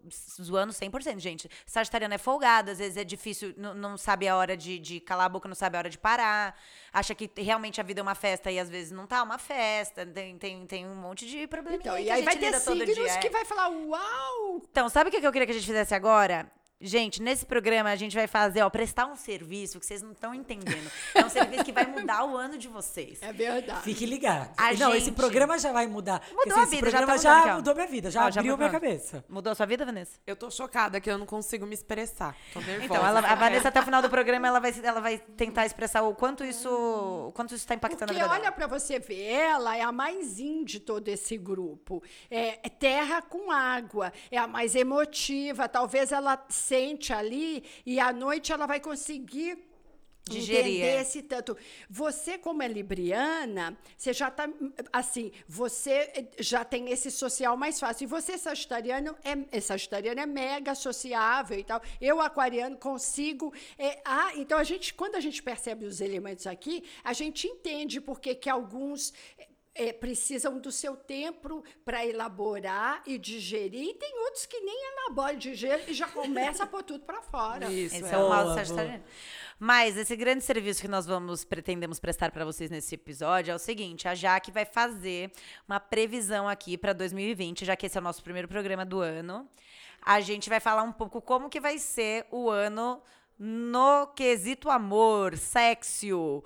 zoando 100%, gente. Sagitariano é folgado, às vezes é difícil, não, não sabe a hora de, de calar a boca, não sabe a hora de parar. Acha que realmente a vida é uma festa e às vezes não tá uma festa. Tem, tem, tem um monte de problema Então, e aí gente vai ter signos dia. que é. vai falar, uau, Então, sabe o que eu queria que a gente fizesse agora? Gente, nesse programa a gente vai fazer, ó, prestar um serviço que vocês não estão entendendo. É um serviço que vai mudar o ano de vocês. É verdade. Fique ligado. A não, esse gente- programa já vai mudar. Mudou a esse vida, já tá programa mudando já, mudou minha vida, já Ó, já abriu foi minha cabeça. Mudou a sua vida, Vanessa? Eu tô chocada que eu não consigo me expressar. Tô nervosa. Então, ela- a Vanessa, até o final do programa, ela vai, ela vai tentar expressar o quanto isso, o quanto isso tá impactando Porque a vida olha dela. para você ver, ela é a mais in de todo esse grupo. É, é terra com água, é a mais emotiva. Talvez ela sente ali e à noite ela vai conseguir Digerir, entender é. esse tanto. Você, como é libriana, você já tá assim, você já tem esse social mais fácil. E você, sagitariano, é, é sagitariano é mega sociável e tal. Eu, aquariano, consigo. é, ah, então a gente, quando a gente percebe os elementos aqui, a gente entende por que que alguns é, precisam do seu tempo para elaborar e digerir, e tem outros que nem elaboram digerem e já começa a pôr tudo para fora. Isso, Esse é. é o mal Sagitariano. Mas esse grande serviço que nós vamos pretendemos prestar para vocês nesse episódio é o seguinte: a Jaque vai fazer uma previsão aqui para 2020, já que esse é o nosso primeiro programa do ano. A gente vai falar um pouco como que vai ser o ano no quesito amor, sexo,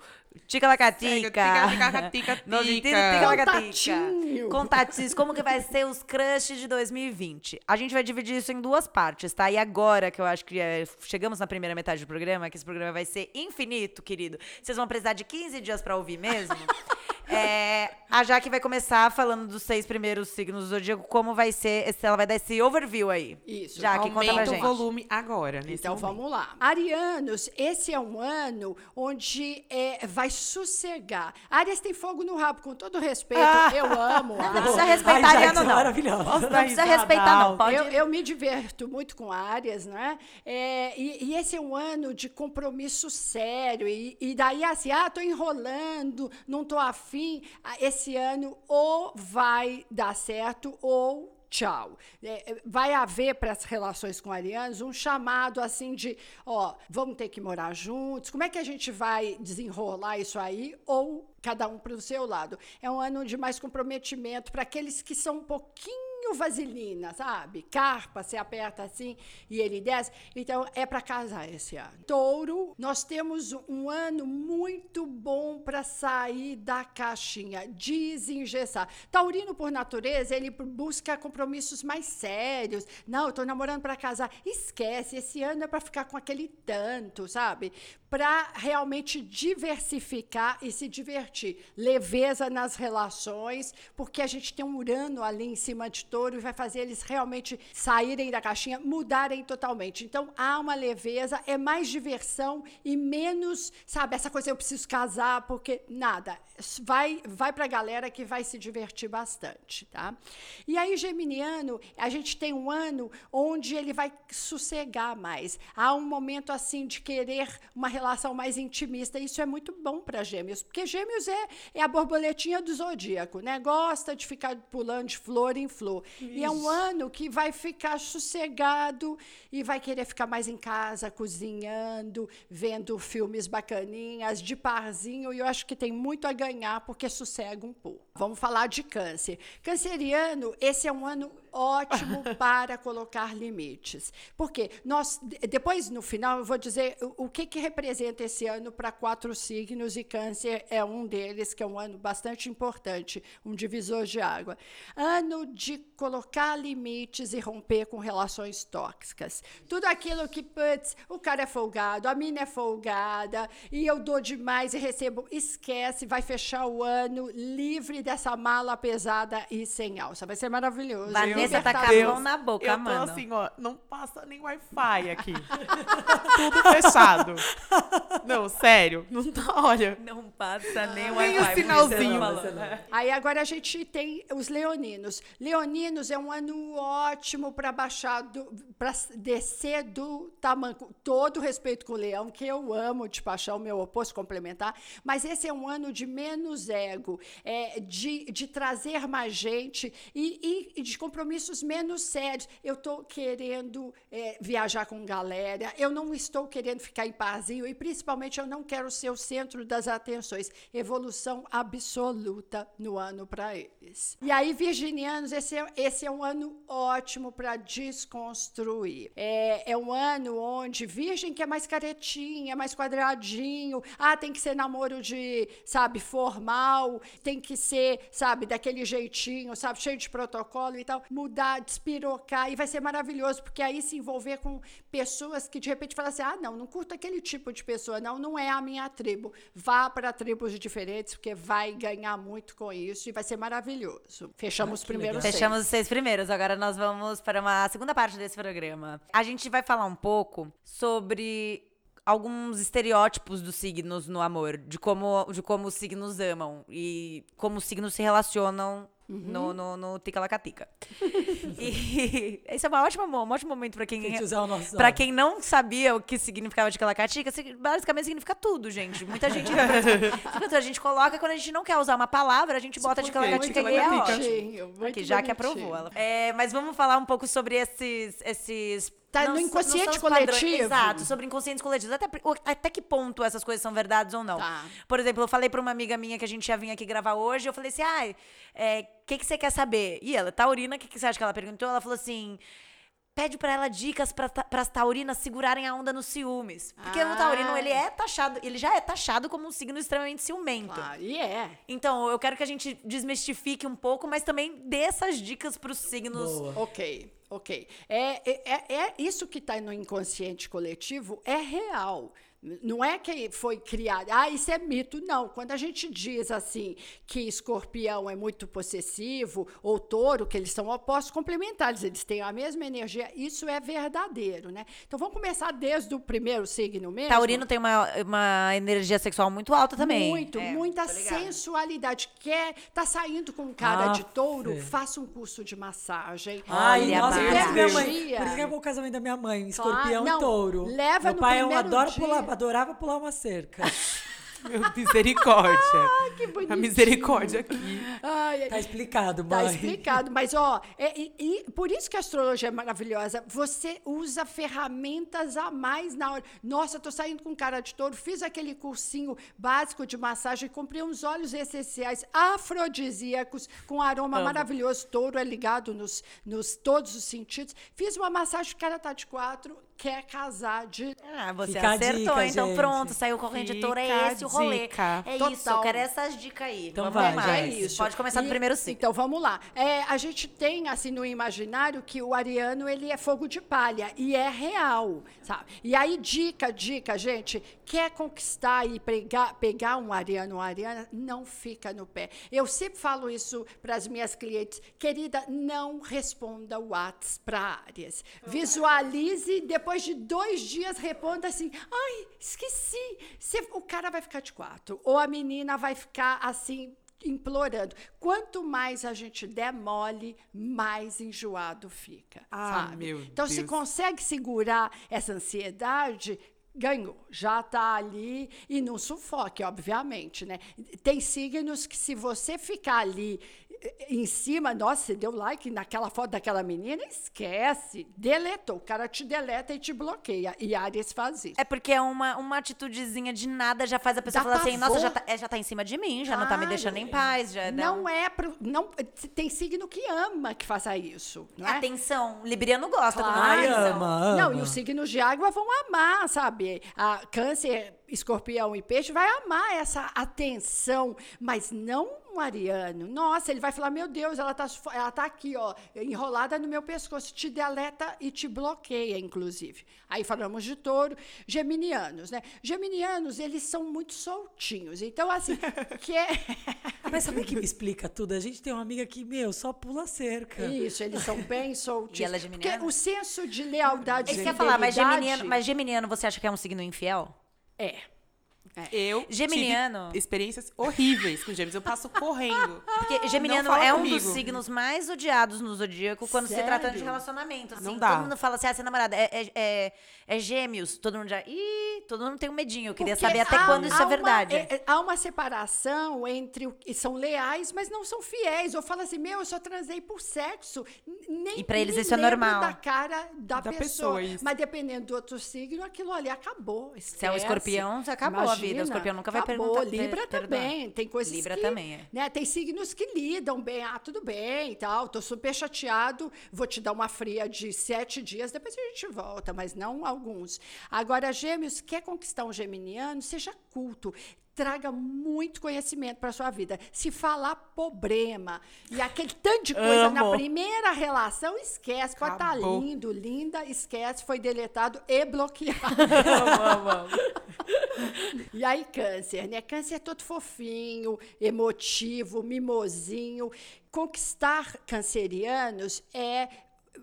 tica-lacatica. Tica-lacatica. (laughs) Contatinho. Contatinhos, como que vai ser os crushes de 2020. A gente vai dividir isso em duas partes, tá? E agora, que eu acho que é, chegamos na primeira metade do programa, que esse programa vai ser infinito, querido. Vocês vão precisar de 15 dias pra ouvir mesmo. (laughs) É, a Jaque vai começar falando dos seis primeiros signos do zodíaco, como vai ser, ela vai dar esse overview aí. Isso. Jaque, conta pra Aumenta o gente. volume agora, nesse Então momento. vamos lá. Arianos, esse é um ano onde é, vai sossegar. Arias tem fogo no rabo, com todo respeito. Eu amo. (laughs) Não Ares. precisa respeitar Ai, Ariano, é não. maravilhosa. Não precisa respeitar, não. Pode. Eu, eu me diverto muito com Áreas, né? É, e, e esse é um ano de compromisso sério. E, e daí, assim, ah, tô enrolando, não tô afim. Ah, Esse ano ou vai dar certo ou tchau. É, é, vai haver para as relações com arianos um chamado assim de, ó, vamos ter que morar juntos. Como é que a gente vai desenrolar isso aí? Ou cada um para o seu lado. É um ano de mais comprometimento para aqueles que são um pouquinho vaselina, sabe? Carpa, você aperta assim e ele desce. Então, é para casar esse ano. Touro, nós temos um ano muito bom para sair da caixinha, desengessar. Taurino, por natureza, ele busca compromissos mais sérios. Não, eu tô namorando para casar. Esquece, esse ano é para ficar com aquele tanto, sabe? Para realmente diversificar e se divertir. Leveza nas relações, porque a gente tem um Urano ali em cima de e vai fazer eles realmente saírem da caixinha, mudarem totalmente. Então há uma leveza, é mais diversão e menos, sabe, essa coisa eu preciso casar porque nada. Vai vai pra galera que vai se divertir bastante, tá? E aí geminiano, a gente tem um ano onde ele vai sossegar mais. Há um momento assim de querer uma relação mais intimista. Isso é muito bom para Gêmeos, porque Gêmeos é, é a borboletinha do zodíaco, né? Gosta de ficar pulando de flor em flor. E é um ano que vai ficar sossegado e vai querer ficar mais em casa, cozinhando, vendo filmes bacaninhas, de parzinho. E eu acho que tem muito a ganhar porque sossega um pouco. Vamos falar de câncer. Canceriano, esse é um ano ótimo para colocar limites. Porque nós, depois, no final, eu vou dizer o, que, que representa esse ano para quatro signos, e Câncer é um deles, que é um ano bastante importante, um divisor de água. Ano de colocar limites e romper com relações tóxicas. Tudo aquilo que, putz, o cara é folgado, a mina é folgada, e eu dou demais e recebo, esquece, vai fechar o ano livre dessa mala pesada e sem alça. Vai ser maravilhoso. Vanessa tá com a mão na boca, eu tô mano. assim, ó, não passa nem Wi-Fi aqui. (laughs) Tudo fechado. Não, sério. Não tá, olha. Não passa nem o Nem o Wi-Fi. sinalzinho. Marcelo falando. Aí agora a gente tem os leoninos. Leoninos é um ano ótimo para baixar, para descer do tamanco. Todo respeito com o leão, que eu amo de paixão, meu oposto complementar. Mas esse é um ano de menos ego, é, de, de trazer mais gente e, e- e de compromissos menos sérios. Eu estou querendo é, viajar com galera, eu não estou querendo ficar em parzinho e principalmente eu não quero ser o centro das atenções. Evolução absoluta no ano para eles. E aí, virginianos, esse é, esse é um ano ótimo para desconstruir. É, é um ano onde virgem que é mais caretinha, mais quadradinho, ah, tem que ser namoro de, sabe, formal, tem que ser, sabe, daquele jeitinho, sabe, cheio de protocolo e tal, mudar, despirocar, e vai ser maravilhoso, porque aí se envolver com pessoas que de repente falam assim: ah, não, não curto aquele tipo de pessoa, não, não é a minha tribo. Vá para tribos diferentes, porque vai ganhar muito com isso e vai ser maravilhoso. Fechamos os primeiros seis. Fechamos os seis primeiros. Agora nós vamos para uma segunda parte desse programa. A gente vai falar um pouco sobre alguns estereótipos dos signos no amor, de como, de como os signos amam e como os signos se relacionam no, no, no Ticalacatica. (laughs) e esse é uma ótima, um ótimo momento para quem nosso Pra quem não sabia o que significava de calacatica, sig- basicamente significa tudo, (laughs) gente. Muita gente. A gente coloca quando a gente não quer usar uma palavra, a gente bota calacatica Muito e é ótimo. Aqui, já que aprovou ela. É, mas vamos falar um pouco sobre esses. esses Tá não no inconsciente os coletivo. Exato, sobre inconscientes coletivos. Até, até que ponto essas coisas são verdades ou não. Tá. Por exemplo, eu falei pra uma amiga minha que a gente ia vir aqui gravar hoje, eu falei assim: ai, o que, que você quer saber? E ela, taurina, o que, que você acha que ela perguntou? Ela falou assim. Pede pra ela dicas pra, ta- pras taurinas segurarem a onda nos ciúmes. Porque o taurino, Ah. ele é taxado, ele já é taxado como um signo extremamente ciumento. Claro, e é. Então, eu quero que a gente desmistifique um pouco, mas também dê essas dicas pros signos. Boa. Ok, ok. É, é, é- é isso que está no inconsciente coletivo é real. Não é que foi criado, ah, isso é mito. Não. Quando a gente diz assim que escorpião é muito possessivo, ou touro, que eles são opostos complementares, eles têm a mesma energia, isso é verdadeiro, né? Então vamos começar desde o primeiro signo mesmo. Taurino tem uma, uma energia sexual muito alta também. Muito, É, muita sensualidade. Quer tá saindo com cara de Aff. touro? Faça um curso de massagem. Ai, Olha, nossa, por isso minha mãe. Por isso que é o casamento da minha mãe, Claro, escorpião não, e touro. leva Meu no pai é primeiro adora dia. pular, adorava pular uma cerca. (laughs) Meu, misericórdia. que A bonitinho. misericórdia aqui. Ai, Tá explicado, Tá mãe. explicado, mas ó, é- e, e por isso que a astrologia é maravilhosa. Você usa ferramentas a mais na hora. Nossa, tô saindo com cara de touro, fiz aquele cursinho básico de massagem, comprei uns óleos essenciais afrodisíacos com aroma maravilhoso. Touro é ligado nos, nos todos os sentidos. Fiz uma massagem, o cara tá de quatro, quer casar de Ah, você Fica acertou, dica, então gente. pronto, saiu touro, é a esse o rolê. Dica. É isso, eu Total. quero essas dicas aí. Então Vamos vai, lá. já É isso. Pode começar do E- primeiro ciclo. Então vamos lá. É, a gente tem assim no imaginário que o ariano ele é fogo de palha e é real, sabe? E aí dica, dica, gente, quer conquistar e pegar, pegar um ariano, uma ariana, não fica no pé. Eu sempre falo isso para as minhas clientes, querida, não responda o WhatsApp para áreas. Visualize, depois de dois dias responda assim, ai, esqueci. Você- o cara vai ficar de quatro ou a menina vai ficar assim implorando. Quanto mais a gente der mole, mais enjoado fica. Ah, sabe? meu então, se Deus. consegue segurar essa ansiedade, ganhou. Já está ali e não sufoque, obviamente, né? Tem signos que se você ficar ali em cima, nossa, você deu like naquela foto daquela menina, esquece, deletou. O cara te deleta e te bloqueia. E Ares faz isso. É porque é uma, uma atitudezinha de nada já faz a pessoa Dá falar assim, nossa, já tá, é, já tá em cima de mim, já não tá me Claro. deixando em paz. Já Não um- é pro, não tem signo que ama que faça isso, não é? Atenção, Libriano gosta do Ai, ama, ama. Não, e os signos de água vão amar, sabe? A câncer, escorpião e peixe vai amar essa atenção, mas não ariano. Nossa, ele vai falar, meu Deus, ela tá, sufo- ela tá aqui, ó, enrolada no meu pescoço, te deleta e te bloqueia, inclusive. Aí falamos de touro, geminianos, né? Geminianos, eles são muito soltinhos. Então, assim, (laughs) que é... Mas sabe o que me explica tudo? A gente tem uma amiga que, meu, só pula cerca. Isso, eles são bem soltinhos. (laughs) E ela é geminiana? Porque o senso de lealdade isso que eu ia falar, mas geminiano, mas geminiano você acha que é um signo infiel? É. Eu Geminiano. tive experiências horríveis com gêmeos. Eu passo correndo. Porque geminiano fala é um comigo. dos signos mais odiados no zodíaco quando se trata de Sério? relacionamento. Assim, Não dá. Todo mundo fala assim, ah, você é namorada, é, é, é, é gêmeos. Todo mundo já, ih, todo mundo tem um medinho. Eu queria Porque saber até há- quando isso há é verdade. Uma, é- há uma separação entre o que são leais, mas não são fiéis. Eu falo assim, meu, eu só transei por sexo. N- Nem, E pra eles isso é lembro normal. da cara da, Da pessoa. pessoa, isso. Mas dependendo do outro signo, aquilo ali acabou. Se é um escorpião, você acabou a vida. O escorpião nunca vai acabou. perguntar- Libra per- perdoar. também. Tem coisas Libra que... também, é. Né, tem signos que lidam bem. Ah, tudo bem e tal. Tô super chateado. Vou te dar uma fria de sete dias, depois a gente volta, mas não alguns. Agora, gêmeos, quer conquistar um geminiano? Seja culto. Traga muito conhecimento para sua vida. Se falar problema e aquele tanto de coisa na Amo. primeira relação, esquece. Pode estar Acabou. lindo, linda, esquece, foi deletado e bloqueado. (laughs) (laughs) E aí, câncer, né? Câncer é todo fofinho, emotivo, mimosinho. Conquistar cancerianos é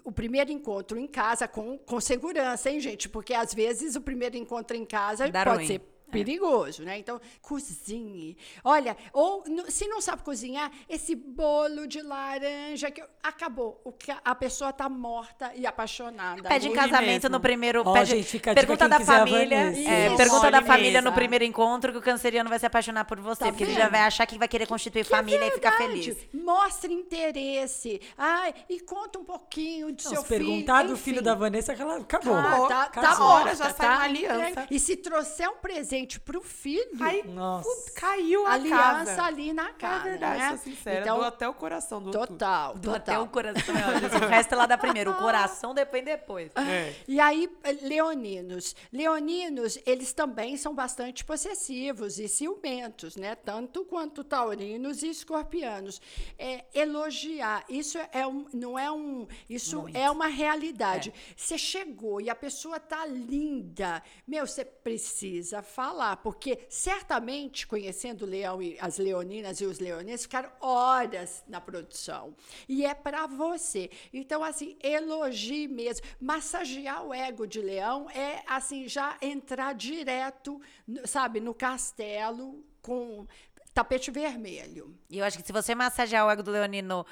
o primeiro encontro em casa com, com segurança, hein, gente? Porque às vezes o primeiro encontro em casa Dá pode ruim. ser perigoso, né? Então, cozinhe. Olha, ou se não sabe cozinhar, esse bolo de laranja que acabou. O que a- pessoa tá morta e apaixonada. Pede em casamento mesmo. no primeiro. Ó, pede, gente, dica pergunta da família. É, pergunta da família no primeiro encontro que o canceriano vai se apaixonar por você. Tá porque ele vendo? já vai achar que vai querer constituir Que é família e ficar feliz. Mostre interesse. Ai, e conta um pouquinho do Não, seu se filho. perguntar do filho da Vanessa, que ela acabou. Ah, tá, tá Acabou. morta, Já tá? uma aliança. E se trouxer um presente pro filho, Aí, Nossa. caiu a aliança casa. ali na É cara, verdade, né? sou sincera. Então, Dou até o coração do outro. total, Do até total. o coração. O resto ela dá primeiro. O coração depois depois. É. E aí, eh, leoninos. Leoninos, eles também são bastante possessivos e ciumentos, né? Tanto quanto taurinos e escorpianos. É, elogiar, isso é um, não é um, isso é uma realidade. Você chegou e a pessoa tá linda, meu, você precisa falar, porque certamente conhecendo leão e as leoninas e os leoninos ficaram horas na produção e é para você. Então assim, elogie mesmo, massagear o ego de leão é assim já entrar direto, sabe, no castelo com tapete vermelho. E eu acho que se você massagear o ego do leonino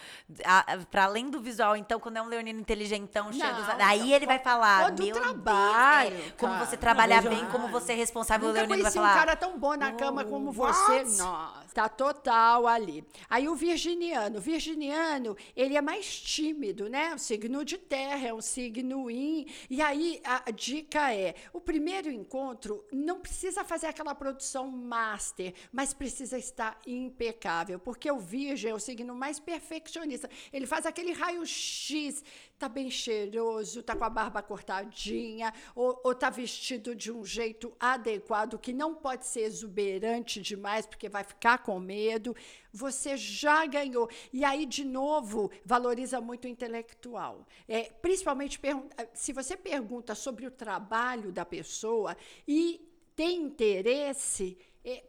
a- a- pra além do visual, então, quando é um leonino inteligentão, cheio dos... Aí ele vai falar, meu trabalho, Deus, é, como você trabalhar Não, bem, como você é responsável, o leonino vai conheci um falar... cara tão bom na cama como what? você. Nossa. Tá total ali. Aí o virginiano, o virginiano, ele é mais tímido, né? O signo de terra, é um signo in. E aí a dica é: o primeiro encontro não precisa fazer aquela produção master, mas precisa estar impecável, porque o virgem é o signo mais perfeccionista. Ele faz aquele raio-x tá bem cheiroso, tá com a barba cortadinha, ou, ou tá vestido de um jeito adequado, que não pode ser exuberante demais, porque vai ficar com medo. Você já ganhou. E aí, de novo, valoriza muito o intelectual. É, principalmente, se você pergunta sobre o trabalho da pessoa e tem interesse,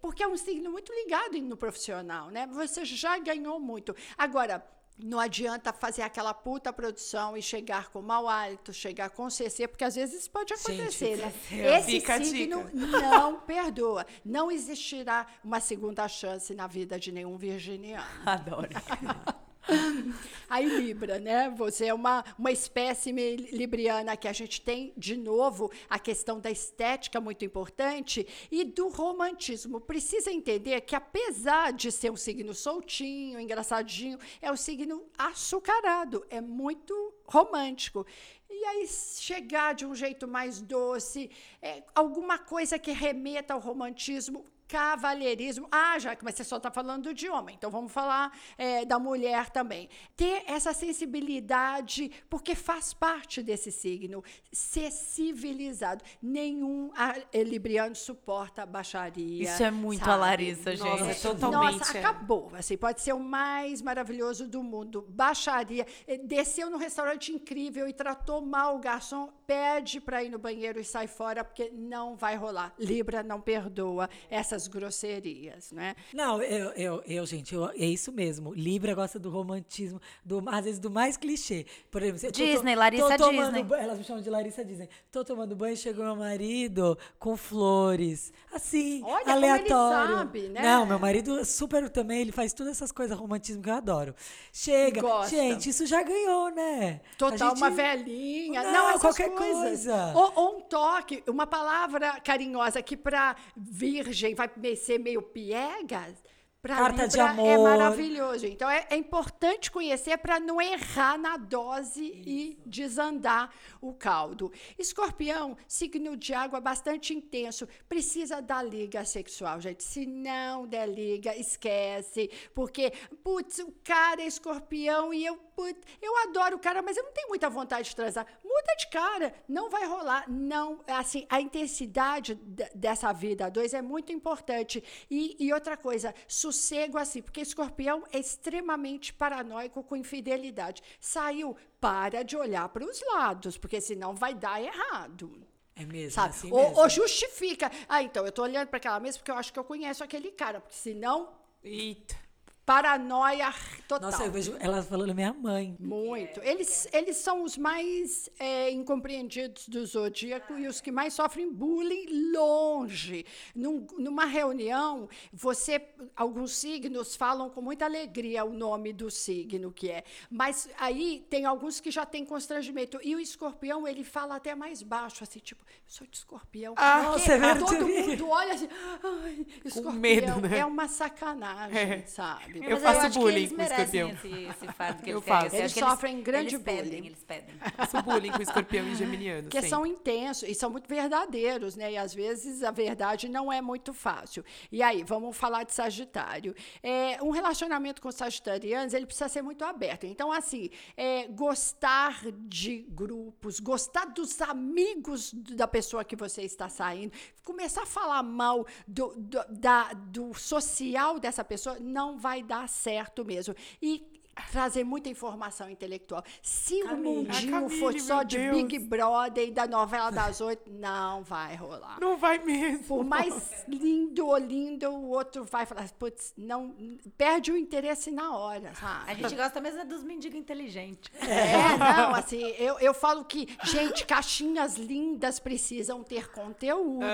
porque é um signo muito ligado no profissional, né? Você já ganhou muito. Agora, não adianta fazer aquela puta produção e chegar com mau hálito, chegar com CC, porque às vezes isso pode acontecer, Gente, né? (laughs) Esse Fica signo não perdoa. Não existirá uma segunda chance na vida de nenhum virginiano. (laughs) Adoro. (laughs) (laughs) Aí Libra, né? Você é uma, uma espécime libriana que a gente tem, de novo, a questão da estética muito importante e do romantismo. Precisa entender que, apesar de ser um signo soltinho, engraçadinho, é um signo açucarado, é muito romântico. E aí chegar de um jeito mais doce, é, alguma coisa que remeta ao romantismo, cavalheirismo. Ah, já que você só está falando de homem, então vamos falar é, da mulher também. Ter essa sensibilidade, porque faz parte desse signo. Ser civilizado. Nenhum libriano suporta baixaria. Isso é muito sabe? a Larissa, gente. Nossa, é totalmente. Nossa, acabou. Assim, pode ser o mais maravilhoso do mundo. Baixaria. É, desceu num restaurante incrível e tratou mal o garçom, pede para ir no banheiro e sai fora, porque não vai rolar. Libra não perdoa essa essas grosserias, né? Não, eu, eu, eu gente, eu, é isso mesmo. Libra gosta do romantismo, do, às vezes do mais clichê. Por exemplo, Disney, tô, Larissa tô Disney. Banho, elas me chamam de Larissa Disney. Tô tomando banho, chegou meu marido com flores. Assim, Olha, aleatório. Sabe, né? Não, meu marido super também, ele faz todas essas coisas, romantismo que eu adoro. Chega, Gosta. gente, isso já ganhou, né? Total, gente... uma velhinha. Não, não qualquer coisas. coisa. Ou, ou um toque, uma palavra carinhosa que para virgem vai ser meio piegas, para Carta Libra de é amor. é maravilhoso. Então é, é importante conhecer para não errar na dose Isso. e desandar o caldo. Escorpião, signo de água bastante intenso, precisa da liga sexual, gente. Se não der liga, esquece, porque putz, o cara é escorpião e eu putz, eu adoro o cara, mas eu não tenho muita vontade de transar. Muda de cara, não vai rolar. Não, assim, a intensidade dessa vida a dois é muito importante. E, e outra coisa, sossego assim, porque escorpião é extremamente paranoico com infidelidade. Saiu, para de olhar para os lados, porque senão vai dar errado. É mesmo, sabe? Assim ou, mesmo. ou justifica. Ah, então, eu tô olhando para aquela mesa porque eu acho que eu conheço aquele cara, porque senão. Eita paranoia total. Nossa, eu vejo ela falando minha mãe. Muito. Eles, eles são os mais é, incompreendidos do zodíaco e os que mais sofrem bullying longe. Num, numa reunião, você, alguns signos falam com muita alegria o nome do signo que é, mas aí tem alguns que já têm constrangimento. E o escorpião, ele fala até mais baixo, assim, tipo, eu sou de escorpião. Ah, você é todo mundo olha assim, ai, escorpião com medo, né? é uma sacanagem, é. sabe? Eu, eu faço bullying com o escorpião. Esse, esse fardo que eu eles faço. Eles, eles sofrem eles, grande eles bullying. Pedem, eles pedem. Faço bullying com o escorpião e geminiano. Que são intensos e são muito verdadeiros, né? E às vezes a verdade não é muito fácil. E aí, vamos falar de Sagitário. É, um relacionamento com sagitarianos, ele precisa ser muito aberto. Então, assim, é, gostar de grupos, gostar dos amigos da pessoa que você está saindo, começar a falar mal do, do, da, do social dessa pessoa, não vai dar certo mesmo. E trazer muita informação intelectual. Se Camille. o mundinho Camille, for só de Deus. Big Brother e da novela das oito, não vai rolar. Não vai mesmo. Por mais lindo ou lindo, o outro vai falar, putz, não, perde o interesse na hora, sabe? A gente gosta mesmo dos mendigos inteligentes. É, não, assim, eu, eu falo que, gente, caixinhas lindas precisam ter conteúdo.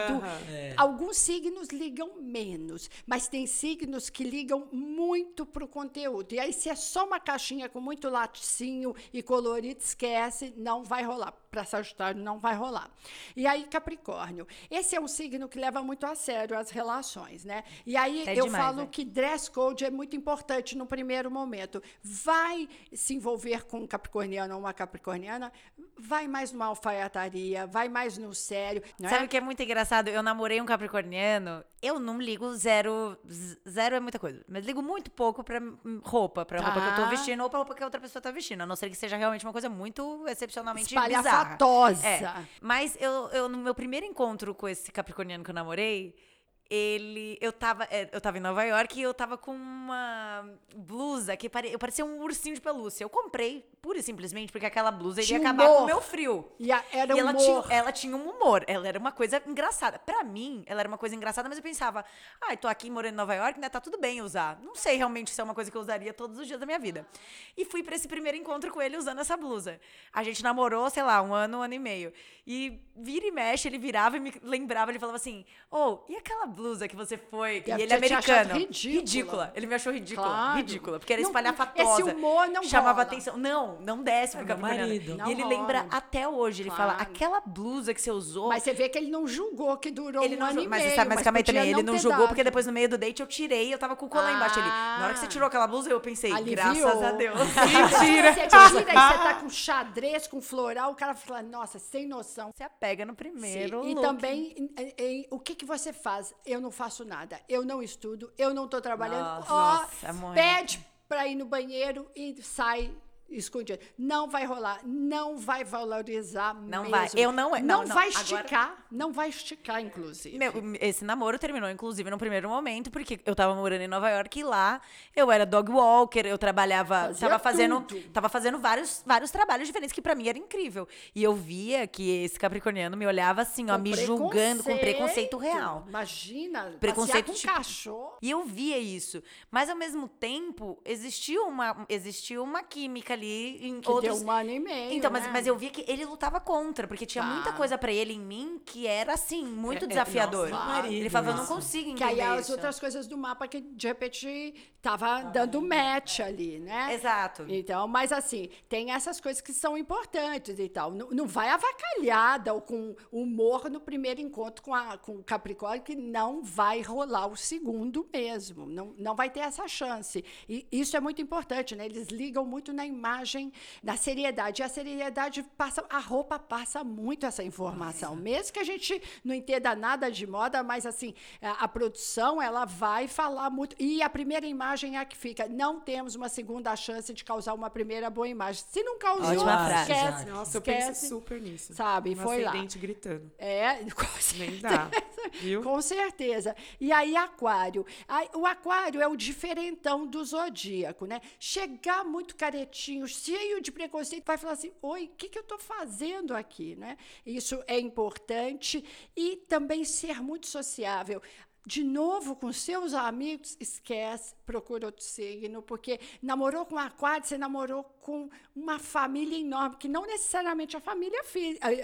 É. Alguns signos ligam menos, mas tem signos que ligam muito pro conteúdo. E aí, se é só uma uma caixinha com muito laticínio e colorido, esquece, não vai rolar. Para Sagitário não vai rolar. E aí, Capricórnio. Esse é um signo que leva muito a sério as relações, né? E aí É eu demais, falo né? que dress code é muito importante no primeiro momento. Vai se envolver com um capricorniano ou uma capricorniana, vai mais numa alfaiataria, vai mais no sério. Sabe é? o que é muito engraçado? Eu namorei um capricorniano, eu não ligo zero, zero é muita coisa, mas ligo muito pouco pra roupa, pra roupa que eu tô Tá. vestindo ou pra roupa que a outra pessoa tá vestindo, a não ser que seja realmente uma coisa muito excepcionalmente bizarra. Espalhafatosa. É. Mas eu, eu, no meu primeiro encontro com esse capricorniano que eu namorei, ele. Eu tava, é, eu tava em Nova York e eu tava com uma blusa que pare, eu parecia um ursinho de pelúcia. Eu comprei, pura e simplesmente, porque aquela blusa iria Tinha acabar com o humor. meu frio. E a- era e ela humor. tinha, ela tinha um humor. Ela era uma coisa engraçada. Pra mim, ela era uma coisa engraçada, mas eu pensava, ai, tô aqui morando em Nova York, né? Tá tudo bem usar. Não sei realmente se é uma coisa que eu usaria todos os dias da minha vida. E fui pra esse primeiro encontro com ele usando essa blusa. A gente namorou, sei lá, um ano, um ano e meio. E vira e mexe, ele virava e me lembrava, ele falava assim: Ô, e aquela blusa que você foi? E Deve ele é americano. ridícula. Ridícula. Ele me achou ridícula. Claro. Ridícula. Porque era Não, espalhafatosa. esse humor não Chamava rola. atenção. Não, não desce pro É meu capricorniano. marido. E ele rola. lembra até hoje. Ele fala: Claro. aquela blusa que você usou. Mas você vê que ele não julgou que durou Ele um não ano julgou, e mas, meio. sabe, mas calma aí também, ele não julgou dado. porque depois no meio do date eu tirei e eu tava com o colã embaixo ali. Na hora que você Ah. tirou aquela blusa, eu pensei, Aliviou. graças a Deus. (laughs) Mentira. (laughs) Você tira e você tá com xadrez, com floral, o cara fala, nossa, sem noção. Você apega no primeiro Sim, E também, em- em- em- o que, que você faz? Eu não faço nada, eu não estudo, eu não tô trabalhando. Nossa, Ó, nossa, amor. pede pra ir no banheiro e sai escondido. Não vai rolar, não vai valorizar Não mesmo. vai. Eu não- Não, não, não, vai agora- esticar, não vai esticar, inclusive. Meu, esse namoro terminou, inclusive, no primeiro momento, porque eu tava morando em Nova York e lá eu era dog walker, eu trabalhava, Fazia tava fazendo, tudo. tava fazendo vários, vários trabalhos diferentes que pra mim era incrível. E eu via que esse capricorniano me olhava assim, ó, Com me julgando com preconceito real. Imagina, Preconceito, com tipo, cachorro. E eu via isso. Mas ao mesmo tempo, existia uma, existia uma química ali em Que outros. deu um ano e meio, Então, mas, né? mas eu via que ele lutava contra, porque tinha muita coisa pra ele em mim que era assim, muito É, é, desafiador. nossa, marido, ele falava, eu não consigo Que entender aí as isso. outras coisas do mapa que de repente tava dando match ali, né? Exato. Então, mas assim, tem essas coisas que são importantes e tal. Não, não vai avacalhada ou com humor no primeiro encontro com, a, com o Capricórnio, que não vai rolar o segundo mesmo. Não, não vai ter essa chance. E isso é muito importante, né? Eles ligam muito na imagem, na seriedade. E a seriedade passa, a roupa passa muito essa informação. Mesmo que a gente não entenda nada de moda, mas assim, a, a produção, ela vai falar muito. E a primeira imagem é a que fica. Não temos uma segunda chance de causar uma primeira boa imagem. Se não causou, Ótima frase. esquece. Nossa, eu esquece, penso super nisso. Sabe, Um foi lá. gritando. É, (laughs) com Nem dá. Viu? Com certeza. E aí, aquário. O aquário é o diferentão do zodíaco, né? Chegar muito caretinho, cheio de preconceito, vai falar assim: oi, o que, que eu estou fazendo aqui, né? Isso é importante. E também ser muito sociável. De novo, com seus amigos, esquece, procura outro signo, porque namorou com aquário, você namorou com uma família enorme, que não necessariamente a família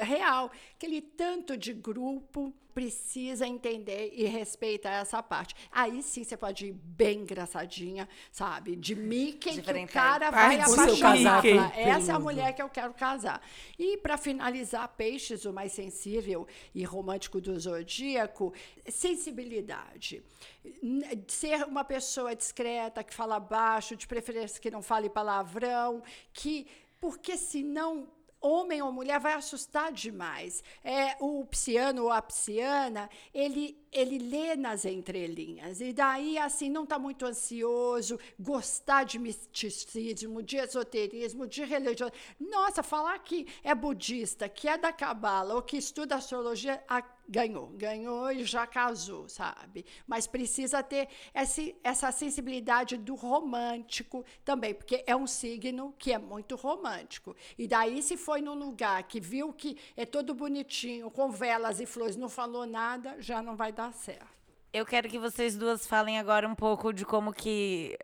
real, aquele tanto de grupo precisa entender e respeitar essa parte. Aí sim você pode ir bem engraçadinha, sabe? De Mickey, que o cara Ai, vai apaixonar. Essa é a mulher que eu quero casar. E para finalizar, peixes, o mais sensível e romântico do zodíaco, sensibilidade. Ser uma pessoa discreta, que fala baixo, de preferência que não fale palavrão, que porque senão homem ou mulher vai assustar demais. É o psiano ou a psiana, ele ele lê nas entrelinhas e daí assim não está muito ansioso, gostar de misticismo, de esoterismo, de religião. Nossa, falar que é budista, que é da cabala ou que estuda astrologia, a- ganhou, ganhou e já casou, sabe? Mas precisa ter esse, essa sensibilidade do romântico também, porque é um signo que é muito romântico. E daí, se foi num lugar que viu que é todo bonitinho, com velas e flores, não falou nada, já não vai dar certo. Eu quero que vocês duas falem agora um pouco de como que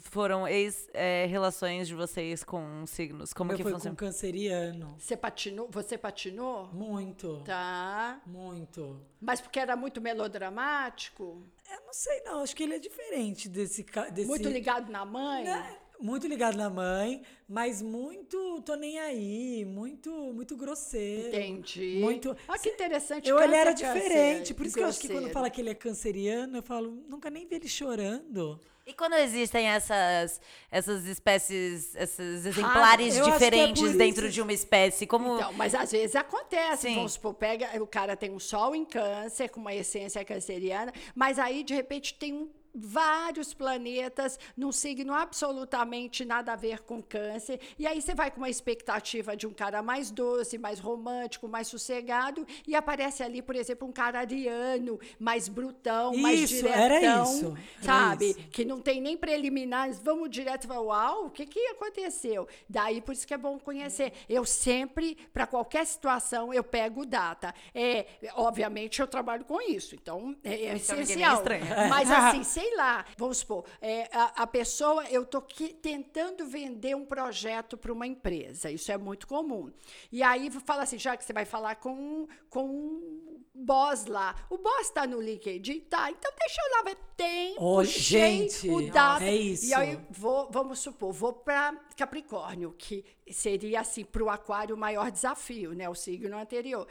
foram ex-relações de vocês com signos. Como Meu que foi funciona. com canceriano. Você patinou? Você patinou? Muito. Tá. Muito. Mas porque era muito melodramático? Eu não sei, não. Acho que ele é diferente desse. desse... Muito ligado na mãe? Né? Muito ligado na mãe, mas muito tô nem aí, muito muito grosseiro. Entendi. Muito. Olha que interessante. Eu, ele câncer, era câncer, diferente, por isso que eu acho que quando fala que ele é canceriano, eu falo, nunca nem vi ele chorando. E quando existem essas, essas espécies, esses exemplares é diferentes por dentro de uma espécie, como. Então, mas às vezes acontece. Sim. Vamos supor, pega, o cara tem um sol em câncer, com uma essência canceriana, mas aí, de repente, tem um- vários planetas num signo absolutamente nada a ver com câncer. E aí você vai com uma expectativa de um cara mais doce, mais romântico, mais sossegado, e aparece ali, por exemplo, um cara ariano, mais brutão, mais Isso, diretão. era isso, era sabe? isso. que não tem nem preliminares, vamos direto e falar, uau, o que, que aconteceu? Daí, por isso que é bom conhecer. Eu sempre, para qualquer situação, eu pego data. É, obviamente, eu trabalho com isso, então é, é Isso é essencial. Mas (laughs) assim, sei lá, vamos supor, é, a, a pessoa, eu que- tentando vender um projeto para uma empresa, isso é muito comum. E aí fala assim, já que você vai falar com, com um boss lá, o boss está no LinkedIn, tá, então deixa eu lá ver, tem, puxei gente, o dado. é isso. E aí, vou, vamos supor, vou para Capricórnio, que seria assim, para o Aquário o maior desafio, né? O signo anterior.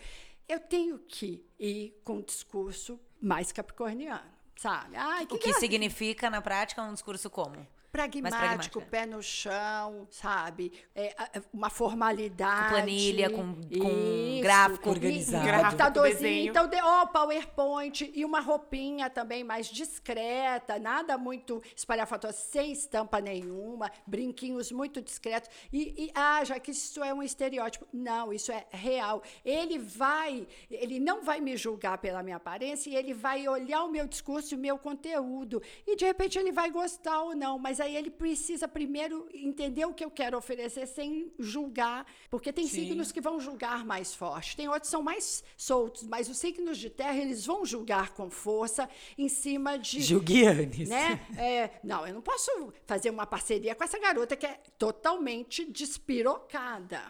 Eu tenho que ir com um discurso mais capricorniano, sabe? Ai, o que graça- significa, na prática, um discurso como? Pragmático, pragmático, pé no chão, sabe? É, a- a- uma formalidade. Com planilha, com- com Isso. gráfico. Organizado. E, um computadorzinho. Então, de, ó, PowerPoint e uma roupinha também mais discreta, nada muito espalhafatoso, sem estampa nenhuma, brinquinhos muito discretos. E, e, ah, já que isso é um estereótipo. Não, isso é real. Ele vai, ele não vai me julgar pela minha aparência, e ele vai olhar o meu discurso e o meu conteúdo. E de repente ele vai gostar ou não, mas aí ele precisa primeiro entender o que eu quero oferecer sem julgar, porque tem signos que vão julgar mais forte, tem outros que são mais soltos, mas os signos de terra eles vão julgar com força em cima de Gilguianes. né? É, não, eu não posso fazer uma parceria com essa garota que é totalmente despirocada.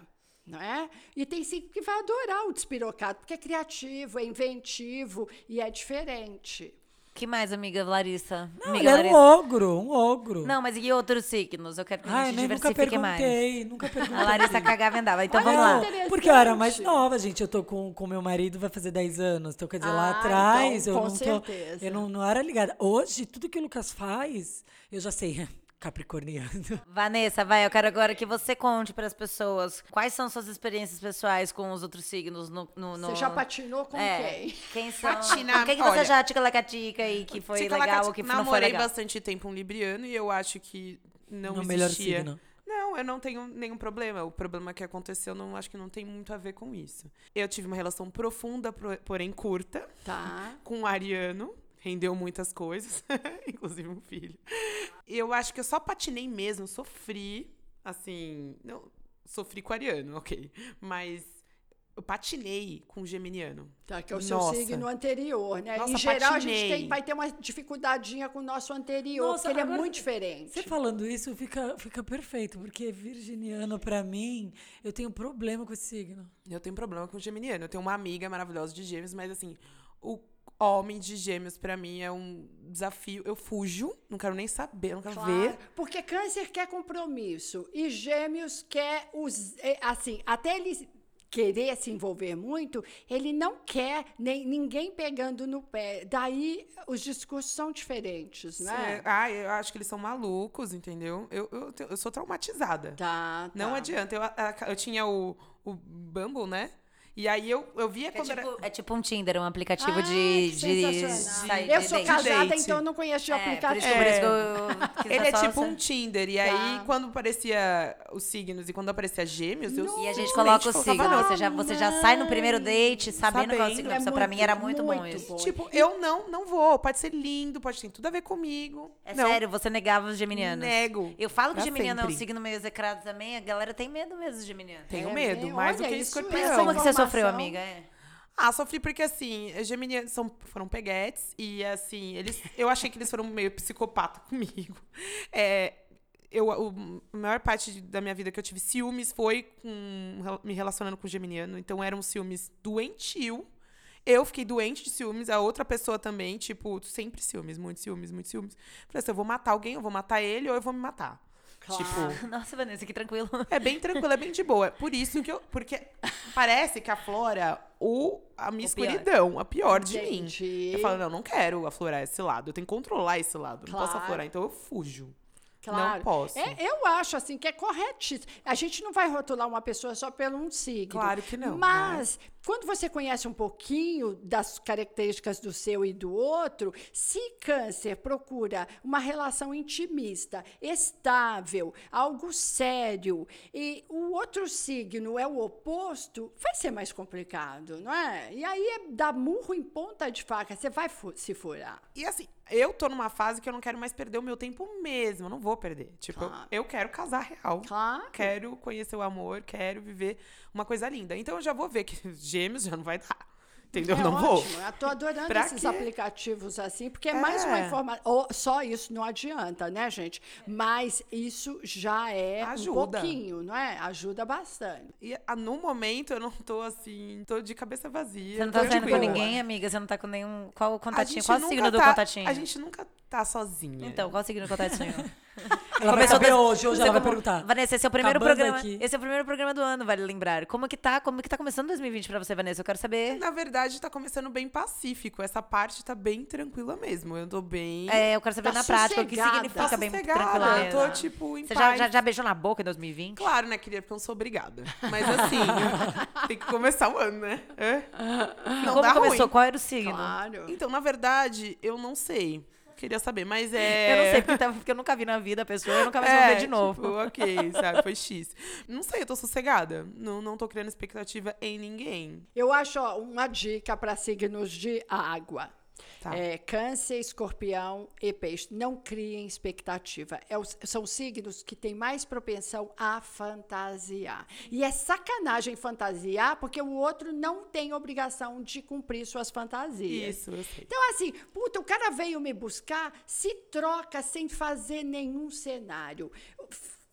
Não é? E tem signo que vai adorar o despirocado, porque é criativo, é inventivo e é diferente. Que mais, amiga Larissa? Não, amiga ele era um ogro, um ogro. Não, mas e outros signos? Eu quero que a Ai, gente nem nunca diversifique mais. perguntei, nunca (laughs) perguntei. A Larissa cagava e andava. Então Olha, vamos lá. interessante. Porque eu era mais nova, gente. Eu tô com, com meu marido, vai fazer 10 anos. Então, quer dizer, lá Ah, atrás, então, eu com não tô. certeza. Eu não, não era ligada. Hoje, tudo que o Lucas faz, eu já sei. Capricorniano. (laughs) Vanessa, vai, eu quero agora que você conte para as pessoas quais são suas experiências pessoais com os outros signos no. no, no- Você já patinou com é, quem? Quem são? Patina- Com quem que olha, você já ticalacatica e que foi legal ou que não foi namorei legal? bastante tempo um libriano e eu acho que não No melhor existia. signo. Não, eu não tenho nenhum problema. O problema que aconteceu, não acho que não tem muito a ver com isso. Eu tive uma relação profunda, pro- porém curta, Tá. com o Ariano. Rendeu muitas coisas, (laughs) inclusive um filho. Eu acho que eu só patinei mesmo, sofri, assim, não, sofri com o Ariano, ok. Mas eu patinei com o Geminiano. Tá, que é o seu Nossa. signo anterior, né? Nossa, em geral, a gente patinei. tem- vai ter uma dificuldadinha com o nosso anterior, Nossa, porque ele é muito diferente. Você falando isso fica, fica perfeito, porque virginiano, pra mim, eu tenho problema com esse signo. Eu tenho problema com o geminiano. Eu tenho uma amiga maravilhosa de gêmeos, mas assim, o homem de gêmeos pra mim é um desafio. Eu fujo, não quero nem saber, não quero Claro, ver. Porque câncer quer compromisso e gêmeos quer os. é, Assim, até ele querer se envolver muito, ele não quer nem ninguém pegando no pé. Daí os discursos são diferentes, né? É, Ah, eu acho que eles são malucos, entendeu? Eu, eu, eu sou traumatizada. Tá, Não tá. adianta. Eu, eu tinha o, o Bumble, né? E aí eu, eu via É quando era. tipo, é tipo um Tinder, um aplicativo Ah, de, de sair Eu sou casada, então eu não conheço de É, por aplicativo. isso que- por isso que eu quis Ele é tipo um Tinder. E Tá. aí, quando aparecia os signos e quando aparecia gêmeos, eu E a gente coloca o signo. Você já, você já sai no primeiro date sabendo qual é o Sabendo. signo. É Isso pra mim muito, era muito, bom muito isso. bom. Tipo, eu não, não vou. Pode ser lindo, pode ter tudo a ver comigo. É não, sério, você negava os geminianos. Nego. Eu falo que geminiano é um sempre. signo meio execrado também, a galera tem medo mesmo de geminiano. Tenho É, medo, mais do que isso- escorpião. Mas como que você sofreu, amiga? É. Ah, sofri porque assim, os geminianos são, foram peguetes e assim, eles. Eu achei que eles foram meio psicopata (laughs) comigo. É, eu, o- a maior parte da minha vida que eu tive ciúmes foi com, me relacionando com o geminiano. Então eram ciúmes doentio. Eu fiquei doente de ciúmes, a outra pessoa também, tipo, sempre ciúmes, muito ciúmes, muito ciúmes. Falei assim, eu vou matar alguém, eu vou matar ele ou eu vou me matar. Claro. Tipo, (laughs) Nossa, Vanessa, que tranquilo. é bem tranquilo, é bem de boa. Por isso que eu. Porque parece que aflora o, a minha O pior. escuridão, a pior de Entendi. mim. Eu falo, não, não quero aflorar esse lado. Eu tenho que controlar esse lado. Não posso Claro. aflorar, então eu fujo. Claro. Não posso. É, eu acho assim que é corretíssimo. A gente não vai rotular uma pessoa só pelo um signo. Claro que não, né? Mas quando você conhece um pouquinho das características do seu e do outro, se câncer procura uma relação intimista, estável, algo sério, e o outro signo é o oposto, vai ser mais complicado, não é? E aí é dar murro em ponta de faca, você vai fu- se furar. E assim, eu tô numa fase que eu não quero mais perder o meu tempo mesmo. Eu não vou perder. Tipo, eu- Claro. eu, quero casar real. Claro. Quero conhecer o amor, quero viver uma coisa linda. Então eu já vou ver que (laughs) gêmeos já não vai dar. Entendeu? É não vou. ótimo. Eu tô adorando Pra esses quê? aplicativos assim, porque é mais uma É. informação. Só isso não adianta, né, gente? Mas isso já é um Ajuda. pouquinho, não é? Ajuda bastante. E ah, no momento eu não tô assim, tô de cabeça vazia. Você não tá saindo com ninguém, amiga? Você não tá com nenhum. Qual o contatinho? Qual o signo do tá- contatinho? A gente nunca tá sozinha. Então, qual o signo do contatinho? (laughs) (laughs) Ela vai Começou saber das- hoje, hoje ela vai como- perguntar. Vanessa, esse é o primeiro Acabando programa. aqui. Esse é o primeiro programa do ano, vale lembrar. Como que tá? Como que tá começando 2020 pra você, Vanessa? Eu quero saber. Na verdade, tá começando bem pacífico. Essa parte tá bem tranquila mesmo. Eu tô bem. É, eu quero saber Tá na prática o que significa tá bem sossegada. tranquila Eu tô, tipo, em Você já, já, já beijou na boca em 2020? Claro, né, querida? Porque eu não sou obrigada. Mas assim, (laughs) tem que começar o ano, né? É? Não Como dá começou? ruim. Qual era o signo? Claro. Então, na verdade, eu não sei. Queria saber, mas é. Eu não sei, porque, tá- porque eu nunca vi na vida a pessoa, eu nunca mais vou ver de novo. Tipo, ok, sabe? Foi X. Não sei, eu tô sossegada. Não, não tô criando expectativa em ninguém. Eu acho ó, uma dica para signos de água. Tá. É, câncer, escorpião e peixe. Não criem expectativa. É os- são signos que têm mais propensão a fantasiar. E é sacanagem fantasiar, porque o outro não tem obrigação de cumprir suas fantasias. Isso, eu sei. Então, assim, puta, o cara veio me buscar, se troca sem fazer nenhum cenário.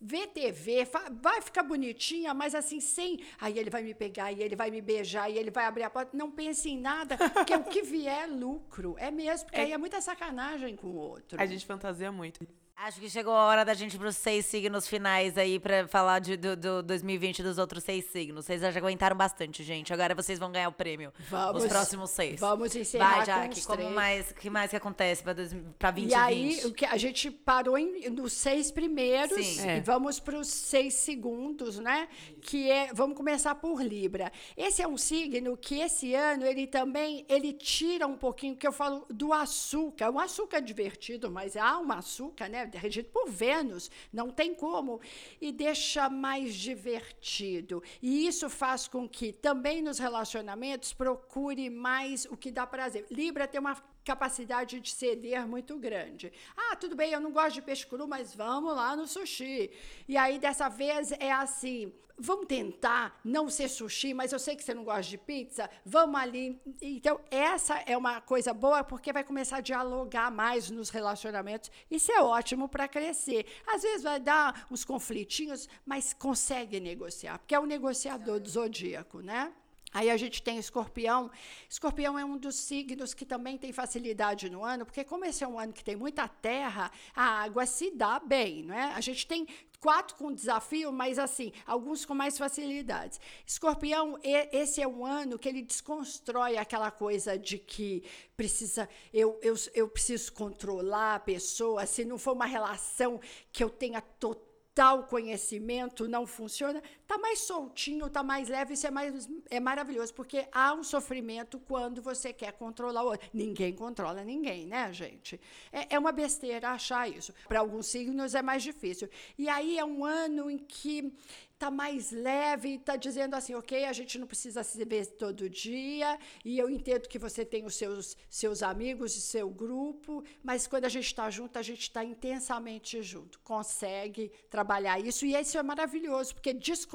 Vê TV, vai ficar bonitinha, mas assim, sem. Aí ele vai me pegar, e ele vai me beijar, e ele vai abrir a porta. Não pense em nada, porque o que vier é lucro. É mesmo, porque aí é muita sacanagem com o outro. A gente fantasia muito. Acho que chegou a hora da gente ir pros seis signos finais aí pra falar de, do, do 2020 dos outros seis signos. Vocês já aguentaram bastante, gente. Agora vocês vão ganhar o prêmio. Vamos- Os próximos seis. vamos encerrar Vai, com Jaque. os Como três. mais, que mais que acontece pra 2020? E aí, o que a gente parou em- nos seis primeiros Sim. e É. vamos para os seis segundos, né? Que é, vamos começar por Libra. Esse é um signo que esse ano ele também ele tira um pouquinho que eu falo do açúcar, um açúcar divertido, mas há um açúcar, né? Regido por Vênus, não tem como e deixa mais divertido. E isso faz com que também nos relacionamentos procure mais o que dá prazer. Libra tem uma capacidade de ceder muito grande. Ah, tudo bem, eu não gosto de peixe cru, mas vamos lá no sushi. E aí, dessa vez, é assim. Vamos tentar não ser sushi, mas eu sei que você não gosta de pizza. Vamos ali. Então, essa é uma coisa boa porque vai começar a dialogar mais nos relacionamentos. Isso é ótimo para crescer. Às vezes vai dar uns conflitinhos, mas consegue negociar, porque é o negociador do zodíaco, né? Aí a gente tem escorpião. Escorpião é um dos signos que também tem facilidade no ano, porque como esse é um ano que tem muita terra, a água se dá bem, não é? A gente tem quatro com desafio, mas assim, alguns com mais facilidades. Escorpião, esse é um ano que ele desconstrói aquela coisa de que precisa, eu, eu, eu preciso controlar a pessoa, se não for uma relação que eu tenha total tal conhecimento não funciona, tá mais soltinho, tá mais leve, isso é mais é maravilhoso, porque há um sofrimento quando você quer controlar o outro. Ninguém controla ninguém, né, gente? É, é uma besteira achar isso. Para alguns signos é mais difícil. E aí é um ano em que tá mais leve, tá dizendo assim, ok, a gente não precisa se ver todo dia, e eu entendo que você tem os seus, seus amigos e seu grupo, mas quando a gente está junto, a gente está intensamente junto, consegue trabalhar isso, e isso é maravilhoso, porque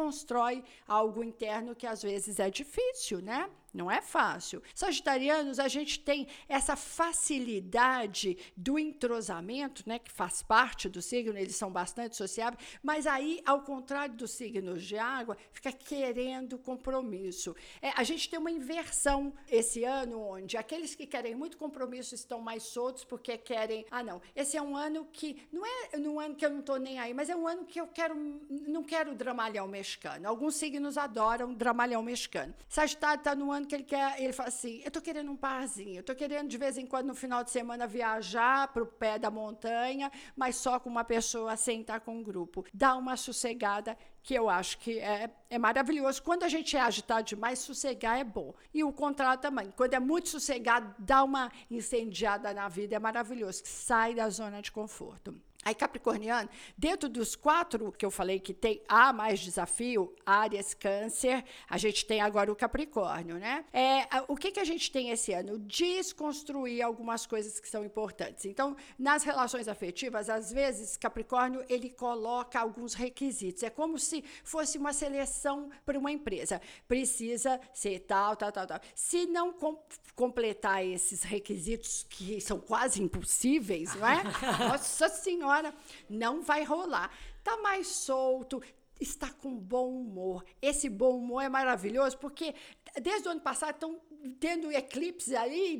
desconstrói algo interno que às vezes é difícil, né? Não é fácil. Sagitarianos, a gente tem essa facilidade do entrosamento, né, que faz parte do signo, eles são bastante sociáveis, mas aí, ao contrário dos signos de água, fica querendo compromisso. É, a gente tem uma inversão esse ano, onde aqueles que querem muito compromisso estão mais soltos porque querem. Ah, não, esse é um ano que. Não é um ano que eu não estou nem aí, mas é um ano que eu quero. Não quero dramalhão mexicano. Alguns signos adoram dramalhão mexicano. Sagitário está no ano que ele quer. Ele fala assim: eu estou querendo um parzinho, eu estou querendo de vez em quando no final de semana viajar para o pé da montanha, mas só com uma pessoa sem estar com um grupo. Dá uma sossegada que eu acho que é, é maravilhoso. Quando a gente é agitado demais, sossegar é bom. E o contrário também. Quando é muito sossegado, dá uma incendiada na vida, é maravilhoso. Sai da zona de conforto. Aí, Capricorniano, dentro dos quatro que eu falei que tem há mais desafio, áreas, câncer, a gente tem agora o Capricórnio, né? É, o que, que a gente tem esse ano? Desconstruir algumas coisas que são importantes. Então, nas relações afetivas, às vezes, Capricórnio, ele coloca alguns requisitos. É como se fosse uma seleção para uma empresa. Precisa ser tal, tal, tal, tal. Se não com, completar esses requisitos, que são quase impossíveis, não é? (laughs) Nossa Senhora! Senhora, não vai rolar. Tá mais solto, está com bom humor. Esse bom humor é maravilhoso porque desde o ano passado estão tendo eclipse aí,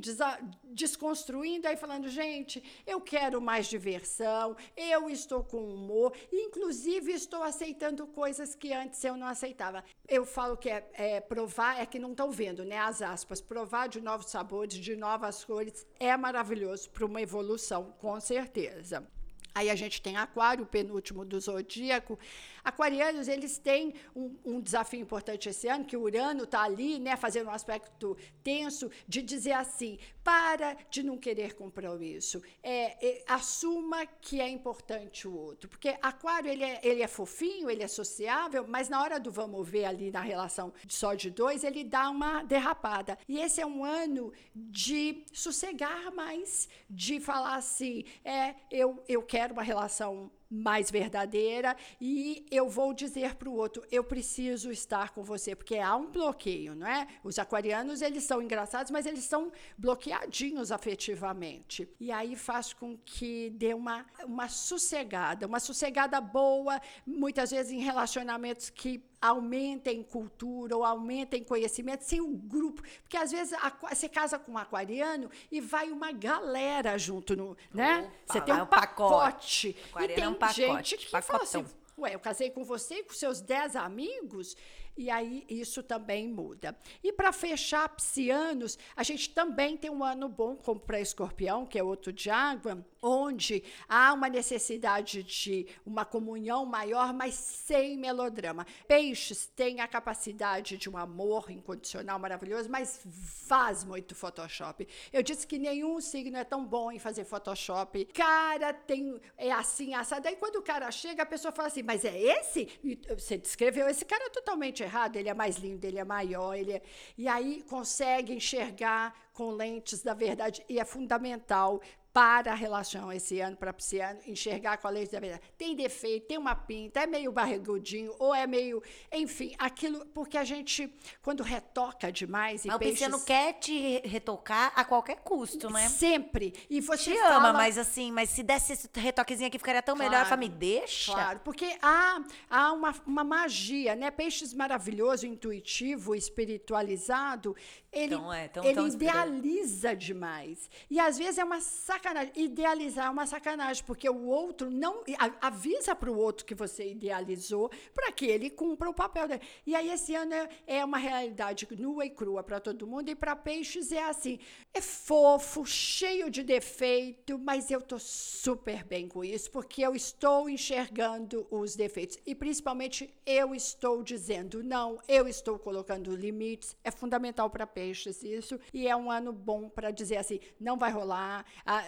desconstruindo, aí falando, gente, eu quero mais diversão, eu estou com humor, inclusive estou aceitando coisas que antes eu não aceitava. Eu falo que é, é provar, é que não estão vendo, né? As aspas, provar de novos sabores, de novas cores, é maravilhoso para uma evolução, com certeza. Aí a gente tem Aquário, o penúltimo do zodíaco. Aquarianos, eles têm um, um desafio importante esse ano, que o Urano está ali, né, fazendo um aspecto tenso, de dizer assim: para de não querer compromisso. É, é, assuma que é importante o outro. Porque Aquário, ele é, ele é fofinho, ele é sociável, mas na hora do vamos ver ali na relação só de dois, ele dá uma derrapada. E esse é um ano de sossegar mais, de falar assim: é, eu, eu quero uma relação mais verdadeira e eu vou dizer para o outro, eu preciso estar com você, porque há um bloqueio, não é? Os aquarianos, eles são engraçados, mas eles são bloqueadinhos afetivamente. E aí faz com que dê uma, uma sossegada, uma sossegada boa, muitas vezes em relacionamentos que aumentem cultura ou aumentem conhecimento sem um grupo. Porque às vezes você casa com um aquariano e vai uma galera junto no. Né? Opa, você tem um, pacote. pacote. E tem é um pacote, gente que fala assim. Ué, eu casei com você e com seus dez amigos, e aí isso também muda. E para fechar, piscianos, a gente também tem um ano bom, como para escorpião, que é outro de água, onde há uma necessidade de uma comunhão maior, mas sem melodrama. Peixes têm a capacidade de um amor incondicional maravilhoso, mas faz muito Photoshop. Eu disse que nenhum signo é tão bom em fazer Photoshop. Cara, tem é assim, assado. Aí quando o cara chega, a pessoa fala assim: "Mas é esse?" E você descreveu esse cara totalmente errado. Ele é mais lindo, ele é maior, ele é... e aí consegue enxergar com lentes da verdade e é fundamental para a relação esse ano para pisciano, enxergar com a lente da verdade. Tem defeito, tem uma pinta, é meio barrigudinho, ou é meio. Enfim, aquilo. Porque a gente, quando retoca demais. Mas e o pisciano quer te retocar a qualquer custo, né? Sempre. E você Te fala, ama, mas assim, mas se desse esse retoquezinho aqui, ficaria tão melhor. Fala, me deixa. Claro, porque há, há uma, uma magia, né? Peixes maravilhoso, intuitivo, espiritualizado. Ele, Então, é, tão- ele tão inspirado. idealiza demais. E às vezes é uma sacanagem. Idealizar é uma sacanagem, porque o outro não. Avisa para o outro que você idealizou para que ele cumpra o papel dele. E aí esse ano é, é uma realidade nua e crua para todo mundo. E para peixes é assim: é fofo, cheio de defeito, mas eu tô super bem com isso, porque eu estou enxergando os defeitos. E principalmente eu estou dizendo não, eu estou colocando limites. É fundamental para peixes isso. E é um ano bom para dizer assim: não vai rolar,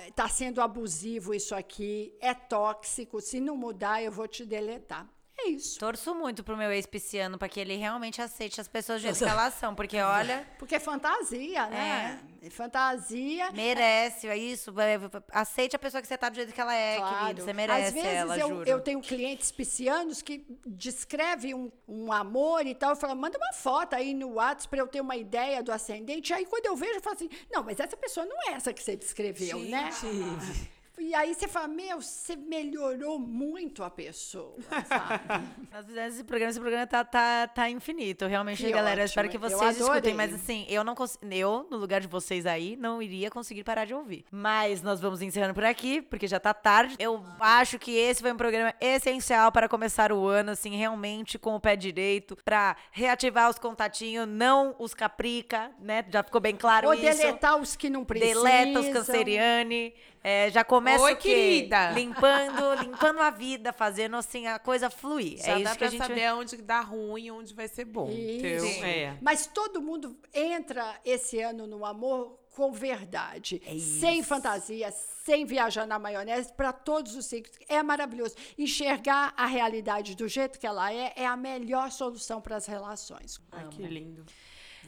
está sendo abusivo isso aqui, é tóxico, se não mudar, eu vou te deletar. É isso. Torço muito pro meu ex-pisciano pra que ele realmente aceite as pessoas de Nossa. escalação, porque olha, Porque é fantasia, né? É. Fantasia. merece, é isso. é, Aceite a pessoa que você tá do jeito que ela é, Claro. querido. Você merece Às vezes ela, eu, juro. eu tenho clientes piscianos que descrevem um, um amor e tal. Eu falo, manda uma foto aí no WhatsApp para eu ter uma ideia do ascendente. Aí quando eu vejo, eu falo assim: não, mas essa pessoa não é essa que você descreveu, né? (laughs) E aí você fala: meu, você melhorou muito a pessoa, sabe? (laughs) Nós fizemos esse programa, esse programa tá, tá, tá infinito. Realmente, Que galera, ótimo, espero que vocês escutem. Mas assim, eu não consigo. Eu, no lugar de vocês aí, não iria conseguir parar de ouvir. Mas nós vamos encerrando por aqui, porque já tá tarde. Eu acho que esse foi um programa essencial para começar o ano, assim, realmente com o pé direito, pra reativar os contatinhos, não os caprica, né? Já ficou bem claro Ou isso. deletar os que não precisam. Deleta os canceriane. É, já começa Oi, o quê? querida. Limpando, (laughs) limpando a vida, fazendo assim a coisa fluir. Já é dá isso que pra a gente saber onde dá ruim e onde vai ser bom. Isso. é. Mas todo mundo entra esse ano no amor com verdade, sem fantasia, sem viajar na maionese, para todos os signos. É maravilhoso. Enxergar a realidade do jeito que ela é é a melhor solução para as relações. Ai, que lindo.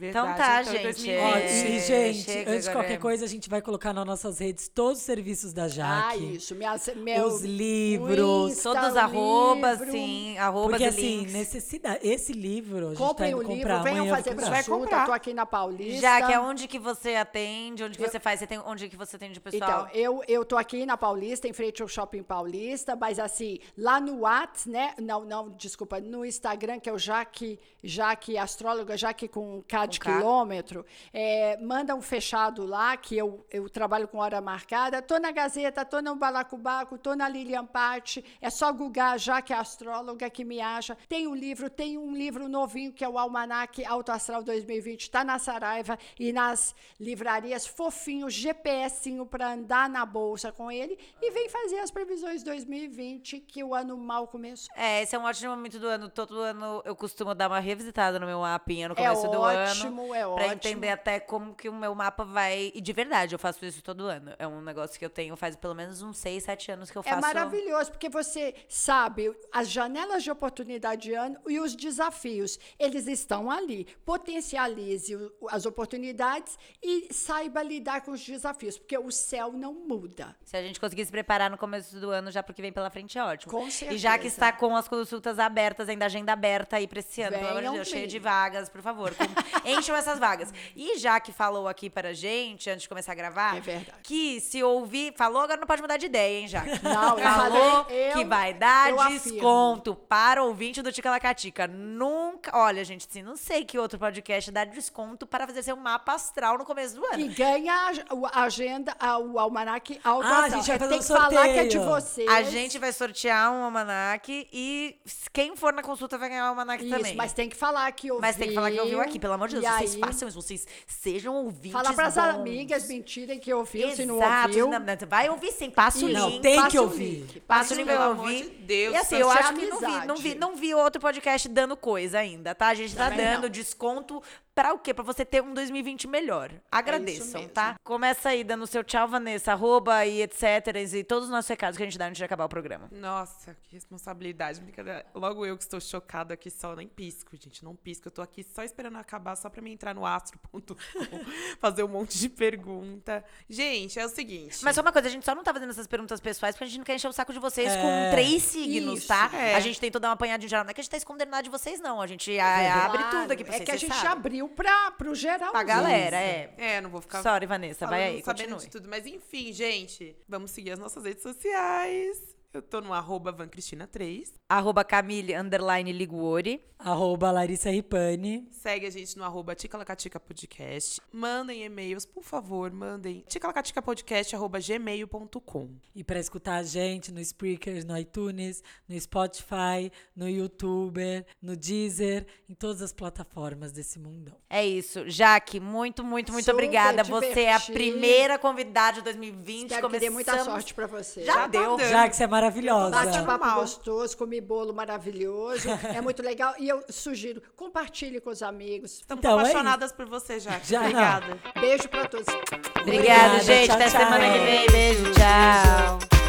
Então tá, então, gente, 2020. Ó, É, e, gente, chega antes de qualquer coisa, a gente vai colocar nas nossas redes todos os serviços da Ah, Jaque. isso. Minha, meu, Os livros. Insta, Todos os arrobas, livro. sim, arrobas Porque e assim, links. necessidade. Esse livro, a gente Comprem tá o livro, comprar. venham eu fazer consulta. comprar. Estou aqui na Paulista. Já que é onde que você atende, onde que você faz, você tem, onde que você atende o pessoal? Então, eu, eu tô aqui na Paulista, em frente ao Shopping Paulista, mas assim, lá no Whats, né? Não, não, desculpa, no Instagram, que é o Jaque, Jaque Astróloga, Jaque com K de Com quilômetro, é, manda um fechado lá, que eu, eu trabalho com hora marcada. Tô na Gazeta, tô no Balacobaco, tô na Lilian Patti, é só googar Jaque Astróloga que me acha. Tem um livro, tem um livro novinho que é o Almanac Alto Astral 2020, tá na Saraiva e nas livrarias fofinho, GPSinho para andar na bolsa com ele e vem fazer as previsões 2020 que o ano mal começou. É, esse é um ótimo momento do ano. Todo ano eu costumo dar uma revisitada no meu mapinha no É começo do ano. Ótimo, é Pra ótimo. entender até como que o meu mapa vai. E de verdade, eu faço isso todo ano. É um negócio que eu tenho faz pelo menos uns 6, 7 anos que eu faço. É maravilhoso, porque você sabe as janelas de oportunidade de ano e os desafios. Eles estão ali. Potencialize as oportunidades e saiba lidar com os desafios, porque o céu não muda. Se a gente conseguir se preparar no começo do ano já pro que vem pela frente, é ótimo. Com E já certeza. que está com as consultas abertas, ainda agenda aberta aí pra esse ano, pelo amor de Deus, cheio de vagas, por favor. (laughs) Encham essas vagas. E já que falou aqui para a gente, antes de começar a gravar, É verdade. que se ouvir, falou, agora não pode mudar de ideia, hein, Jaque? Não, falou eu- que vai dar eu afirmo. desconto para o ouvinte do Ticalacatica. Nunca. Olha, gente, assim, não sei que outro podcast dá desconto para fazer seu mapa astral no começo do ano. E ganha a, agenda, o almanac alto Ah, a gente vai fazer Tem um que falar que é de sorteio. vocês. A gente vai sortear um almanac e quem for na consulta vai ganhar o almanac Isso, também. mas tem que falar que ouviu. Mas tem que falar que ouviu aqui, pelo amor de Vocês façam isso, vocês sejam ouvintes. Falar pras bons. amigas, mentirem que ouviu, se não ouviu. não, não, vai ouvir sim, passa o Não, link. tem passa que ouvir. Passa o link amor ouvir. de Deus, e assim, eu acho que não vi, não, amizade. vi, não vi outro podcast dando coisa ainda, tá? A gente tá Também dando não. desconto pra o quê? Pra você ter um 2020 melhor. Agradeçam, mesmo. tá? Começa aí dando seu tchau, Vanessa, arroba e etc. E todos os nossos recados que a gente dá antes de acabar o programa. Nossa, que responsabilidade. Brincadeira. Logo eu que estou chocado aqui só, nem pisco, gente. Não pisco. Eu tô aqui só esperando acabar, só pra mim entrar no astro.com, (laughs) fazer um monte de pergunta. Gente, é o seguinte. Mas só uma coisa, a gente só não tá fazendo essas perguntas pessoais porque a gente não quer encher o saco de vocês É. com três signos, Isso, tá? é. A gente tentou dar uma apanhadinha geral. Não é que a gente tá escondendo nada de vocês, não. A gente ah, abre Claro, tudo aqui pra É vocês. que a gente sabem. abriu pra, pro geral. Pra galera, é. É, não vou ficar. Sorry, Vanessa, vai aí, sabendo continue. de tudo. Mas enfim, gente, vamos seguir as nossas redes sociais. Eu tô no arroba vancristina3. Arroba Camille, underline Liguori. Arroba Larissa Ripani. Segue a gente no arroba Ticalacatica Podcast. Mandem e-mails, por favor, mandem. ticalacaticapodcast arroba gmail.com. E para escutar a gente no Spreaker, no iTunes, no Spotify, no YouTuber, no Deezer, em todas as plataformas desse mundão. É isso. Jaque, muito, muito, muito Super obrigada. Você é a divertido. primeira convidada de 2020. Espero que dê muita Começamos- sorte pra você. Já, Já tá deu. dando. Já que você é maravilhosa. Bate-papo Normal. gostoso, comi bolo maravilhoso. é muito legal. E eu sugiro, compartilhe com os amigos. Estamos Então, é apaixonadas por você, já. Já não. Obrigada. Beijo pra todos. Obrigada, Obrigada, gente. tchau, Até tchau. semana que vem. Beijo, tchau.